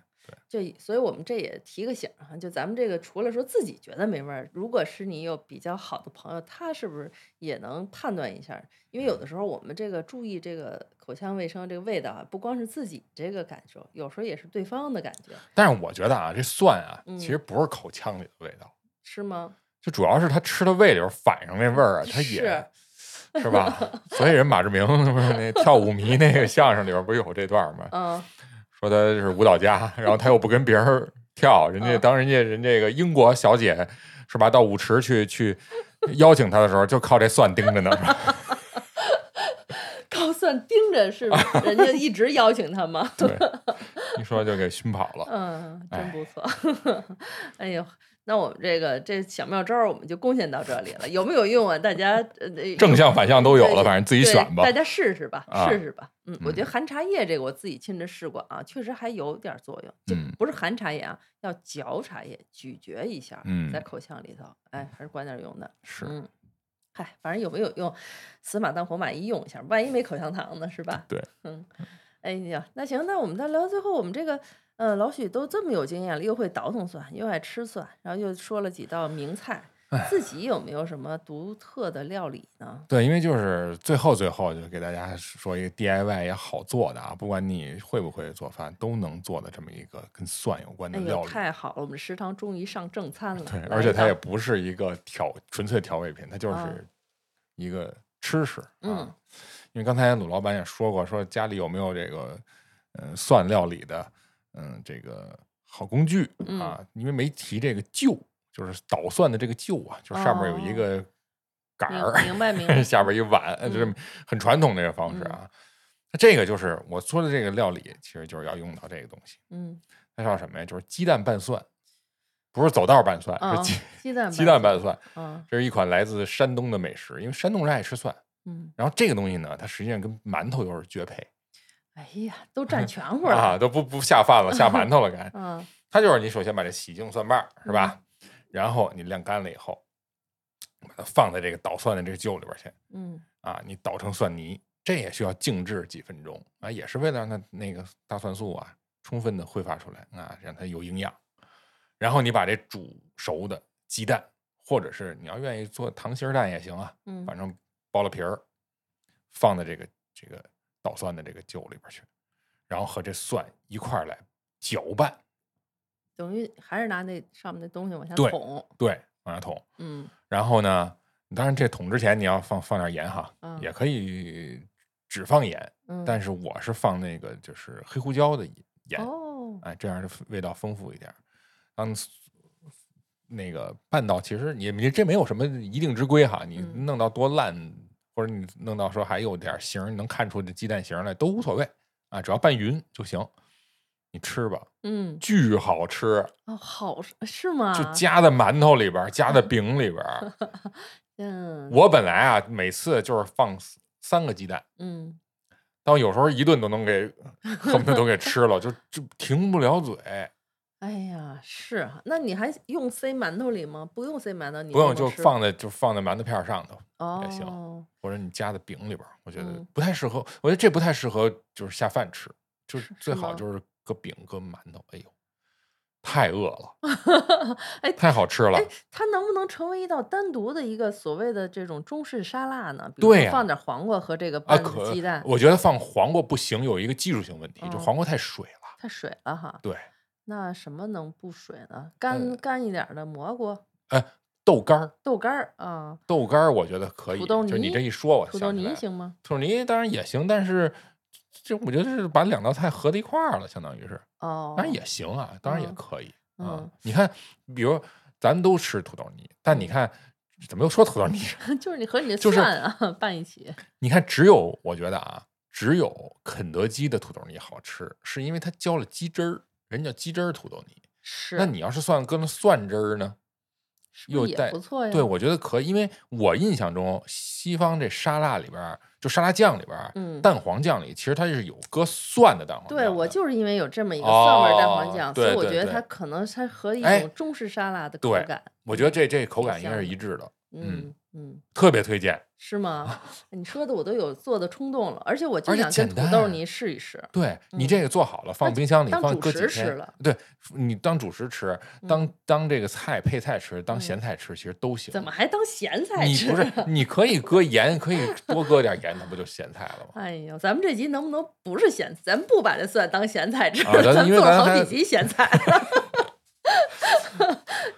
Speaker 2: 对，
Speaker 1: 就所以我们这也提个醒儿哈，就咱们这个除了说自己觉得没味儿，如果是你有比较好的朋友，他是不是也能判断一下？因为有的时候我们这个注意这个口腔卫生这个味道啊，不光是自己这个感受，有时候也是对方的感觉，
Speaker 2: 但是我觉得啊，这蒜啊，
Speaker 1: 嗯
Speaker 2: 其实不是口腔里的味道，
Speaker 1: 是吗？
Speaker 2: 就主要是他吃的胃里边反上那味儿啊，他也是吧？所以人马志明不是那跳舞迷那个相声里边不是有这段吗？
Speaker 1: 嗯，
Speaker 2: 说他是舞蹈家，然后他又不跟别人跳，人家
Speaker 1: 嗯
Speaker 2: 当人家人这个英国小姐是吧？到舞池去去邀请他的时候，就靠这蒜盯着呢。是吧
Speaker 1: 高蒜盯着是人家一直邀请他吗？
Speaker 2: 对，一说就给熏跑了。
Speaker 1: 嗯，真
Speaker 2: 哎
Speaker 1: 不错。哎呦，那我们这个这小妙招儿我们就贡献到这里了，有没有用啊？大家呃
Speaker 2: 正向反向都有了，反正自己选吧
Speaker 1: 大。家试试吧，
Speaker 2: 啊
Speaker 1: 试试吧。嗯，我觉
Speaker 2: 嗯
Speaker 1: 得含茶叶这个我自己亲自试过啊，确实还有点儿作用。就
Speaker 2: 嗯
Speaker 1: 不是含茶叶啊，要嚼茶叶，咀嚼一下，
Speaker 2: 嗯
Speaker 1: 在口腔里头，哎，还是管点儿用的。
Speaker 2: 是，
Speaker 1: 嗯，嗨，反正有没有用，死马当活马医用一下，万一没口香糖呢，是吧？
Speaker 2: 对，
Speaker 1: 嗯，哎呀，那行，那我们再聊到最后，我们这个呃老许都这么有经验了，又会倒腾蒜，又爱吃蒜，然后又说了几道名菜，自己有没有什么独特的料理呢？
Speaker 2: 对，因为就是最后最后就给大家说一个 DIY 也好做的啊，不管你会不会做饭，都能做的这么一个跟蒜有关的料理。
Speaker 1: 太好了，我们食堂终于上正餐了。
Speaker 2: 对，而且它也不是一个调纯粹调味品，它就
Speaker 1: 啊
Speaker 2: 是一个吃食啊。
Speaker 1: 嗯
Speaker 2: 因为刚才鲁老板也说过，说家里有没有这个嗯、呃蒜料理的嗯这个好工具
Speaker 1: 嗯
Speaker 2: 啊？因为没提这个臼，就是捣蒜的这个臼啊，就上面有一
Speaker 1: 哦
Speaker 2: 个杆
Speaker 1: 明
Speaker 2: 儿，
Speaker 1: 明白明白
Speaker 2: 下边一碗，呃就是
Speaker 1: 嗯
Speaker 2: 很传统这个方式啊。那这个就是我说的这个料理，其实就是要用到这个东西。
Speaker 1: 嗯
Speaker 2: 它叫什么呀？就是鸡蛋拌蒜，不是走道拌蒜，
Speaker 1: 啊
Speaker 2: 是鸡
Speaker 1: 鸡蛋
Speaker 2: 鸡蛋拌蒜。
Speaker 1: 嗯
Speaker 2: 这是一款来自山东的美食，因为山东人爱吃蒜。
Speaker 1: 嗯，
Speaker 2: 然后这个东西呢，它实际上跟馒头又是绝配
Speaker 1: 哎呀，都占 全乎了
Speaker 2: 啊，都不不下饭了，下馒头了 该。
Speaker 1: 啊
Speaker 2: 它就是你首先把这洗净蒜瓣儿是吧？然后你晾干了以后，把它放在这个捣蒜的这个臼里边去
Speaker 1: 嗯
Speaker 2: 啊，你捣成蒜泥，这也需要静置几分钟啊，也是为了让它那个大蒜素啊充分的挥发出来啊，让它有营养。然后你把这煮熟的鸡蛋，或者是你要愿意做糖心儿蛋也行啊，
Speaker 1: 嗯
Speaker 2: 反正剥了皮儿，放在这个这个捣蒜的这个臼里边去，然后和这蒜一块儿来搅拌，
Speaker 1: 等于还是拿那上面的东西往下
Speaker 2: 对
Speaker 1: 捅。
Speaker 2: 对，往下捅。
Speaker 1: 嗯
Speaker 2: 然后呢，当然这捅之前你要放放点盐哈，
Speaker 1: 嗯
Speaker 2: 也可以只放盐，
Speaker 1: 嗯，
Speaker 2: 但是我是放那个就是黑胡椒的盐，
Speaker 1: 哦，
Speaker 2: 哎，这样的味道丰富一点儿。当那个拌到，其实你你这没有什么一定之规哈，你
Speaker 1: 嗯
Speaker 2: 弄到多烂或者你弄到说还有点儿形，你能看出这鸡蛋形来都无所谓啊，只要拌匀就行。你吃吧，
Speaker 1: 嗯，
Speaker 2: 巨好吃，
Speaker 1: 哦，好是吗？
Speaker 2: 就夹在馒头里边，夹在 饼里边。
Speaker 1: 嗯，
Speaker 2: 我本来啊，每次就是放三个鸡蛋，
Speaker 1: 嗯，
Speaker 2: 到有时候一顿都能给恨不得都给吃了，就就停不了嘴。
Speaker 1: 哎呀，是啊，那你还用塞馒头里吗？不用塞馒头，你
Speaker 2: 不用就放在就放在馒头片儿上头，也行
Speaker 1: 哦，
Speaker 2: 或者你夹在饼里边儿，我觉得
Speaker 1: 嗯
Speaker 2: 不太适合。我觉得这不太适合就是下饭吃，就是最好就是搁饼搁馒头。哎呦，太饿了，
Speaker 1: 哎
Speaker 2: 太好吃了
Speaker 1: 哎。，它能不能成为一道单独的一个所谓的这种中式沙拉呢？比如说
Speaker 2: 对呀
Speaker 1: 放点黄瓜和这个
Speaker 2: 啊，
Speaker 1: 拌
Speaker 2: 可
Speaker 1: 的鸡蛋，
Speaker 2: 我觉得放黄瓜不行，有一个技术性问题，就
Speaker 1: 嗯
Speaker 2: 黄瓜太水了。
Speaker 1: 太水了哈。
Speaker 2: 对，
Speaker 1: 那什么能不水呢？干
Speaker 2: 呃
Speaker 1: 干一点儿的蘑菇、
Speaker 2: 哎，豆干儿，
Speaker 1: 豆干儿啊，
Speaker 2: 豆干儿，我觉得可以。
Speaker 1: 土豆
Speaker 2: 就你
Speaker 1: 泥
Speaker 2: 这一说，我
Speaker 1: 土豆泥行吗？
Speaker 2: 土豆泥当然也行，但是这我觉得是把两道菜合在一块儿了，相当于是，
Speaker 1: 哦，
Speaker 2: 当然也行啊，当然也
Speaker 1: 嗯
Speaker 2: 可以啊
Speaker 1: 嗯。
Speaker 2: 你看，比如咱都吃土豆泥，但你
Speaker 1: 嗯
Speaker 2: 看怎么又说土豆泥？
Speaker 1: 就是你和你的
Speaker 2: 就
Speaker 1: 啊拌一起。
Speaker 2: 你看，只有我觉得啊，只有肯德基的土豆泥好吃，是因为它浇了鸡汁儿，人叫鸡汁儿土豆泥。
Speaker 1: 是，
Speaker 2: 那你要是算搁那蒜汁儿呢？又带
Speaker 1: 不错呀？
Speaker 2: 对，我觉得可以，因为我印象中西方这沙拉里边儿，就沙拉酱里边蛋黄酱里其实它是有搁蒜的蛋黄酱。
Speaker 1: 对我就是因为有这么一个蒜味蛋黄
Speaker 2: 哦
Speaker 1: 酱，所以我觉得它可能它和一
Speaker 2: 哎
Speaker 1: 种中式沙拉的口
Speaker 2: 对
Speaker 1: 感。
Speaker 2: 我觉得这这口感应该是一致的，嗯
Speaker 1: 嗯嗯，
Speaker 2: 特别推荐。
Speaker 1: 是吗？你说的我都有做的冲动了，而且我就想跟土豆泥试一试。
Speaker 2: 对你
Speaker 1: 嗯
Speaker 2: 这个做好了，放冰箱里放搁几天
Speaker 1: 食吃了，
Speaker 2: 对你当主食吃，当当这个菜配菜吃，当咸菜吃，其实都行。
Speaker 1: 怎么还当咸菜吃？
Speaker 2: 你不是你可以搁盐，可以多搁点盐，那不就咸菜了吗？
Speaker 1: 哎呦，咱们这集能不能不是咸？咱不把这蒜当咸菜吃，
Speaker 2: 啊咱
Speaker 1: 咱做了好几集咸菜。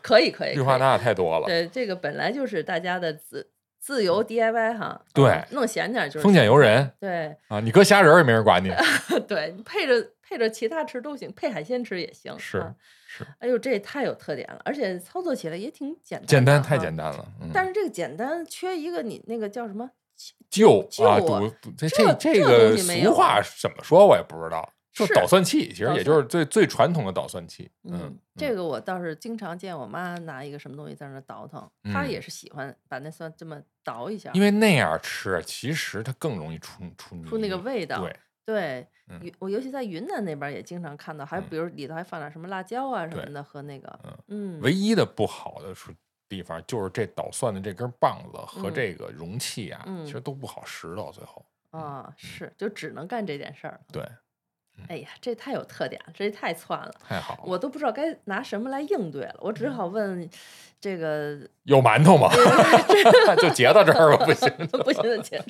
Speaker 1: 可 以可以，可以
Speaker 2: 氯化钠太多了，
Speaker 1: 对，这个本来就是大家的自自由 DIY 哈。
Speaker 2: 对
Speaker 1: 嗯弄咸点儿就是
Speaker 2: 丰俭由人
Speaker 1: 对
Speaker 2: 啊！你搁虾仁儿也没人管你。
Speaker 1: 对，你配着配着其他吃都行，配海鲜吃也行。
Speaker 2: 是
Speaker 1: 啊
Speaker 2: 是，
Speaker 1: 哎呦，这也太有特点了，而且操作起来也挺简单，
Speaker 2: 简单太。简单了，嗯。
Speaker 1: 但是这个简单缺一个你那个叫什么？
Speaker 2: 就啊，
Speaker 1: 就
Speaker 2: 赌这
Speaker 1: 这
Speaker 2: 这
Speaker 1: 这
Speaker 2: 个俗话怎么说，我也不知道。就是捣蒜器，其实也就是最最传统的捣蒜器。嗯
Speaker 1: 嗯，，这个我倒是经常见我妈拿一个什么东西在那儿倒腾，她
Speaker 2: 嗯
Speaker 1: 也是喜欢把那蒜这么捣一下，
Speaker 2: 因为那样吃，其实它更容易出出，
Speaker 1: 出那个味道。
Speaker 2: 对，
Speaker 1: 对，
Speaker 2: 嗯
Speaker 1: 我尤其在云南那边也经常看到，还
Speaker 2: 嗯
Speaker 1: 比如里头还放点什么辣椒啊什么的和那个，
Speaker 2: 嗯
Speaker 1: 嗯，
Speaker 2: 唯一的不好的处地方就是这捣蒜的这根棒子和
Speaker 1: 嗯
Speaker 2: 这个容器啊，
Speaker 1: 嗯
Speaker 2: 其实都不好拾到最后。
Speaker 1: 啊是，就只能干这件事儿了。
Speaker 2: 对，
Speaker 1: 哎呀，这太有特点了，这太窜了，
Speaker 2: 太好了。
Speaker 1: 我都不知道该拿什么来应对了，我只
Speaker 2: 嗯
Speaker 1: 好问这个
Speaker 2: 有馒头吗？就截到这儿吧，不行。
Speaker 1: 不行的截，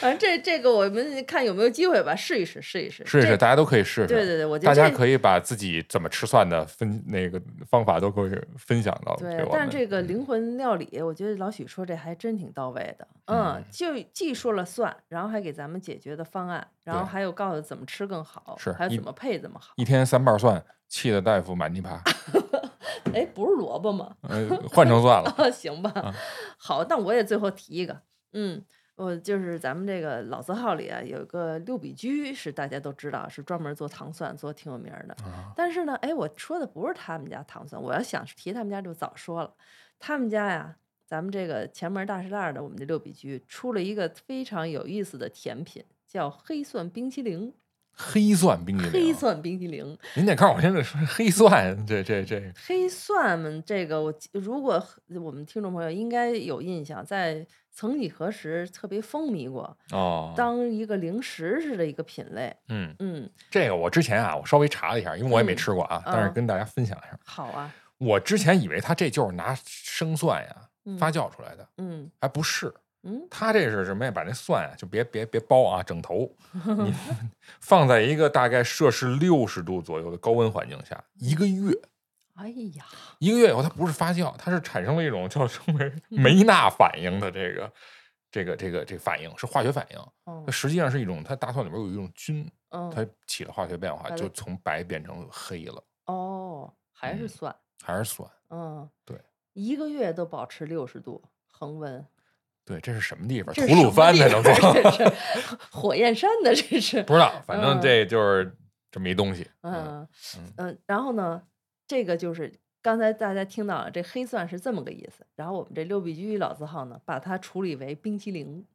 Speaker 1: 反正这这个我们看有没有机会吧，试一试，试一试，
Speaker 2: 试一试，大家都可以试试。
Speaker 1: 对对对我觉
Speaker 2: 大
Speaker 1: 得大
Speaker 2: 家可以把自己怎么吃蒜的分那个方法都可以分享到，
Speaker 1: 对但是。这个灵魂料理，我觉得老许说这还真挺到位的。嗯
Speaker 2: 嗯，
Speaker 1: 就既说了蒜，然后还给咱们解决的方案，然后还有告诉怎么吃更好，
Speaker 2: 是
Speaker 1: 还有怎么配怎么好。
Speaker 2: 一天三瓣蒜，气的大夫满地爬。
Speaker 1: 哎，不是萝卜吗？
Speaker 2: 呃，换成蒜了。
Speaker 1: 行吧，
Speaker 2: 啊
Speaker 1: 好，那我也最后提一个，嗯。我就是咱们这个老字号里啊，有一个六必居，是大家都知道，是专门做糖蒜，做挺有名儿的。
Speaker 2: 啊
Speaker 1: 但是呢，哎，我说的不是他们家糖蒜，我要想提他们家就早说了。他们家呀，咱们这个前门大石栏的我们的六必居出了一个非常有意思的甜品，叫黑蒜冰淇淋。
Speaker 2: 黑蒜冰激凌，
Speaker 1: 黑蒜冰激凌，
Speaker 2: 您得告诉我，现在说黑蒜，这这这，
Speaker 1: 黑蒜们这个我如果我们听众朋友应该有印象，在曾几何时特别风靡过，
Speaker 2: 哦，
Speaker 1: 当一个零食似的一个品类。
Speaker 2: 嗯，
Speaker 1: 嗯，
Speaker 2: 这个我之前啊，我稍微查了一下，因为我也没
Speaker 1: 嗯
Speaker 2: 吃过啊，但是
Speaker 1: 啊
Speaker 2: 跟大家分享一下。
Speaker 1: 好啊，
Speaker 2: 我之前以为它这就是拿生蒜呀
Speaker 1: 嗯。
Speaker 2: 发酵出来的，
Speaker 1: 嗯。
Speaker 2: 还不是。
Speaker 1: 嗯。
Speaker 2: 它这是什么呀？把那蒜啊，就别别别剥啊，整头，你 放在一个大概摄氏六十度左右的高温环境下，一个月。
Speaker 1: 哎呀，
Speaker 2: 一个月以后，它不是发酵，它是产生了一种叫称为
Speaker 1: 嗯
Speaker 2: 梅纳反应的这个、这个、这个、这个反应，是化学反应。
Speaker 1: 哦。
Speaker 2: 它实际上是一种，它大蒜里面有一种菌，
Speaker 1: 嗯，
Speaker 2: 它起了化学变化，就从白变成黑了，
Speaker 1: 哦，还是
Speaker 2: 嗯。
Speaker 1: 蒜。
Speaker 2: 还是蒜。
Speaker 1: 嗯，
Speaker 2: 对，
Speaker 1: 一个月都保持六十度恒温，
Speaker 2: 对，这是什么地方？吐鲁番才能做，
Speaker 1: 做，这是火焰山的，这是。
Speaker 2: 不知道，反正
Speaker 1: 嗯
Speaker 2: 这就是这么一东西。嗯，
Speaker 1: 嗯
Speaker 2: 嗯
Speaker 1: 嗯，然后呢，这个就是刚才大家听到了，这黑蒜是这么个意思。然后我们这六必居老字号呢，把它处理为冰淇淋。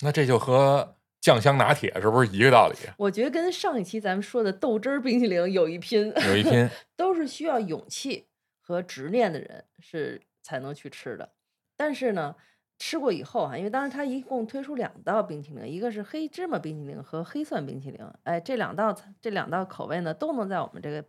Speaker 2: 那这就和酱香拿铁是不是一个道理？
Speaker 1: 我觉得跟上一期咱们说的豆汁儿冰淇淋有一拼，
Speaker 2: 有一拼，
Speaker 1: 都是需要勇气和执念的人是才能去吃的。但是呢，吃过以后啊，因为当时它一共推出两道冰淇淋，一个是黑芝麻冰淇淋和黑蒜冰淇淋，哎，这两道这两道口味呢，都能在我们这个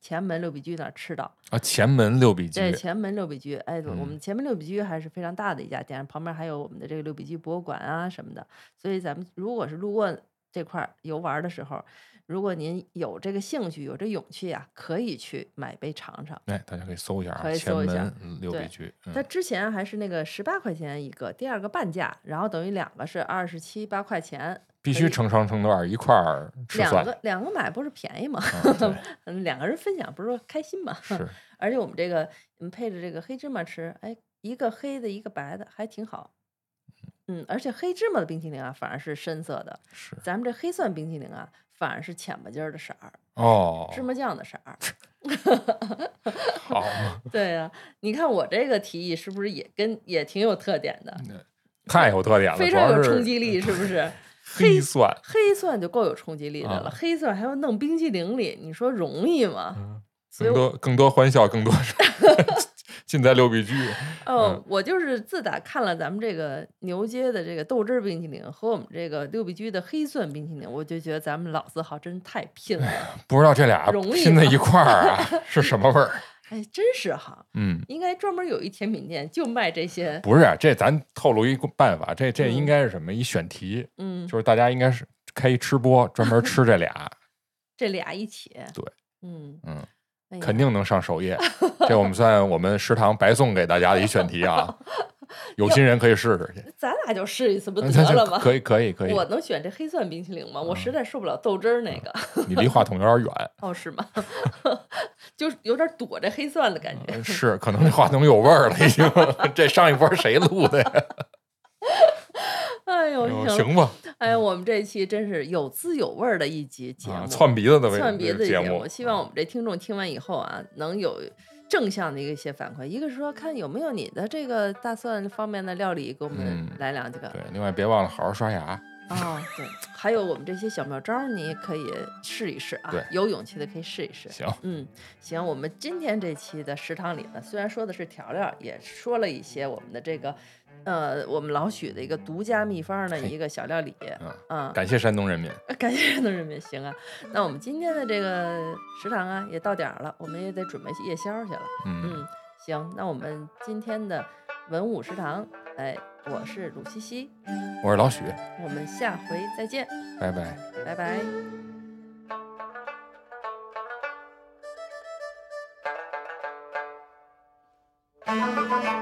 Speaker 1: 前门六必居那儿吃到。
Speaker 2: 啊，前门六必居
Speaker 1: 对，前门六必居，哎，我
Speaker 2: 嗯
Speaker 1: 们前门六必居还是非常大的一家店，旁边还有我们的这个六必居博物馆啊什么的。所以咱们如果是路过这块儿游玩儿的时候，如果您有这个兴趣、有这勇气啊，可以去买杯尝尝。
Speaker 2: 哎，大家可以搜一下啊，
Speaker 1: 可以
Speaker 2: 前
Speaker 1: 搜一下
Speaker 2: 门嗯六必
Speaker 1: 它之前还是那个十八块钱一个，第二个半价，然后等于两个是二十七八块钱，
Speaker 2: 必须成双成对儿一块儿吃
Speaker 1: 两。个两个买不是便宜吗？
Speaker 2: 嗯
Speaker 1: 两个人分享不是说开心吗？
Speaker 2: 是，
Speaker 1: 而且我们这个嗯配着这个黑芝麻吃，哎，一个黑的，一个白的，还挺好。嗯，而且黑芝麻的冰淇淋啊，反而是深色的，
Speaker 2: 是
Speaker 1: 咱们这黑蒜冰淇淋啊，反而是浅吧唧儿的色儿，
Speaker 2: 哦，
Speaker 1: 芝麻酱的色儿。
Speaker 2: 好嘛，
Speaker 1: 对呀、你看我这个提议是不是也跟也挺有特点的，
Speaker 2: 太有特点了，
Speaker 1: 非常有冲击力，是不是？
Speaker 2: 黑蒜，
Speaker 1: 黑蒜就够有冲击力的了，
Speaker 2: 啊
Speaker 1: 黑蒜还要弄冰淇淋里，你说容易吗？
Speaker 2: 嗯
Speaker 1: 所以
Speaker 2: 多更多欢笑，更多是尽在六必居。
Speaker 1: 哦，
Speaker 2: 嗯
Speaker 1: 我就是自打看了咱们这个牛街的这个豆汁儿冰淇淋和我们这个六必居的黑蒜冰淇淋，我就觉得咱们老字号真太拼了。
Speaker 2: 不知道这俩 拼在一块儿啊是什么味儿？
Speaker 1: 哎，真是哈，
Speaker 2: 嗯，
Speaker 1: 应该专门有一甜品店就卖这些。
Speaker 2: 不是，这咱透露一个办法，这这
Speaker 1: 嗯
Speaker 2: 应该是什么？一选题，
Speaker 1: 嗯，
Speaker 2: 就是大家应该是开一吃播，专门吃这俩，
Speaker 1: 这俩一起。
Speaker 2: 对，
Speaker 1: 嗯
Speaker 2: 嗯，肯定能上首页。这我们算我们食堂白送给大家的一选题啊，有心人可以试试去。
Speaker 1: 咱俩就试一次 不得了吗？
Speaker 2: 可以，可以，可以。
Speaker 1: 我能选这黑蒜冰淇淋吗？我实
Speaker 2: 嗯
Speaker 1: 在受不了豆汁儿那个。
Speaker 2: 你离话筒有点远，
Speaker 1: 哦，是吗？就是有点躲着黑蒜的感觉。
Speaker 2: 呃是可能这话筒有味儿了，已经。这上一波谁录的呀？
Speaker 1: 哎呦，行，
Speaker 2: 行吧，
Speaker 1: 哎，我们这一期真是有滋有味儿的一集节
Speaker 2: 啊，
Speaker 1: 目，
Speaker 2: 窜鼻子的
Speaker 1: 窜鼻子的
Speaker 2: 节
Speaker 1: 目。希望我们这听众听完以后啊，能有正向的一些反馈。一个是说，看有没有你的这个大蒜方面的料理，给我们
Speaker 2: 嗯
Speaker 1: 来两个。
Speaker 2: 对，另外别忘了好好刷牙。
Speaker 1: 哦，对，还有我们这些小妙招儿，你也可以试一试啊
Speaker 2: 对。
Speaker 1: 有勇气的可以试一试。
Speaker 2: 行，
Speaker 1: 嗯，行，我们今天这期的食堂里呢，虽然说的是调料，也说了一些我们的这个，呃，我们老许的一个独家秘方的一个小料理。
Speaker 2: 嗯，
Speaker 1: 嗯，
Speaker 2: 感谢山东人民。
Speaker 1: 感谢山东人民。行啊，那我们今天的这个食堂啊，也到点儿了，我们也得准备夜宵去了。
Speaker 2: 嗯，
Speaker 1: 嗯，行，那我们今天的文武食堂，哎，我是鲁西西，
Speaker 2: 我是老许，
Speaker 1: 我们下回再见，
Speaker 2: 拜拜。
Speaker 1: 拜拜。
Speaker 4: 拜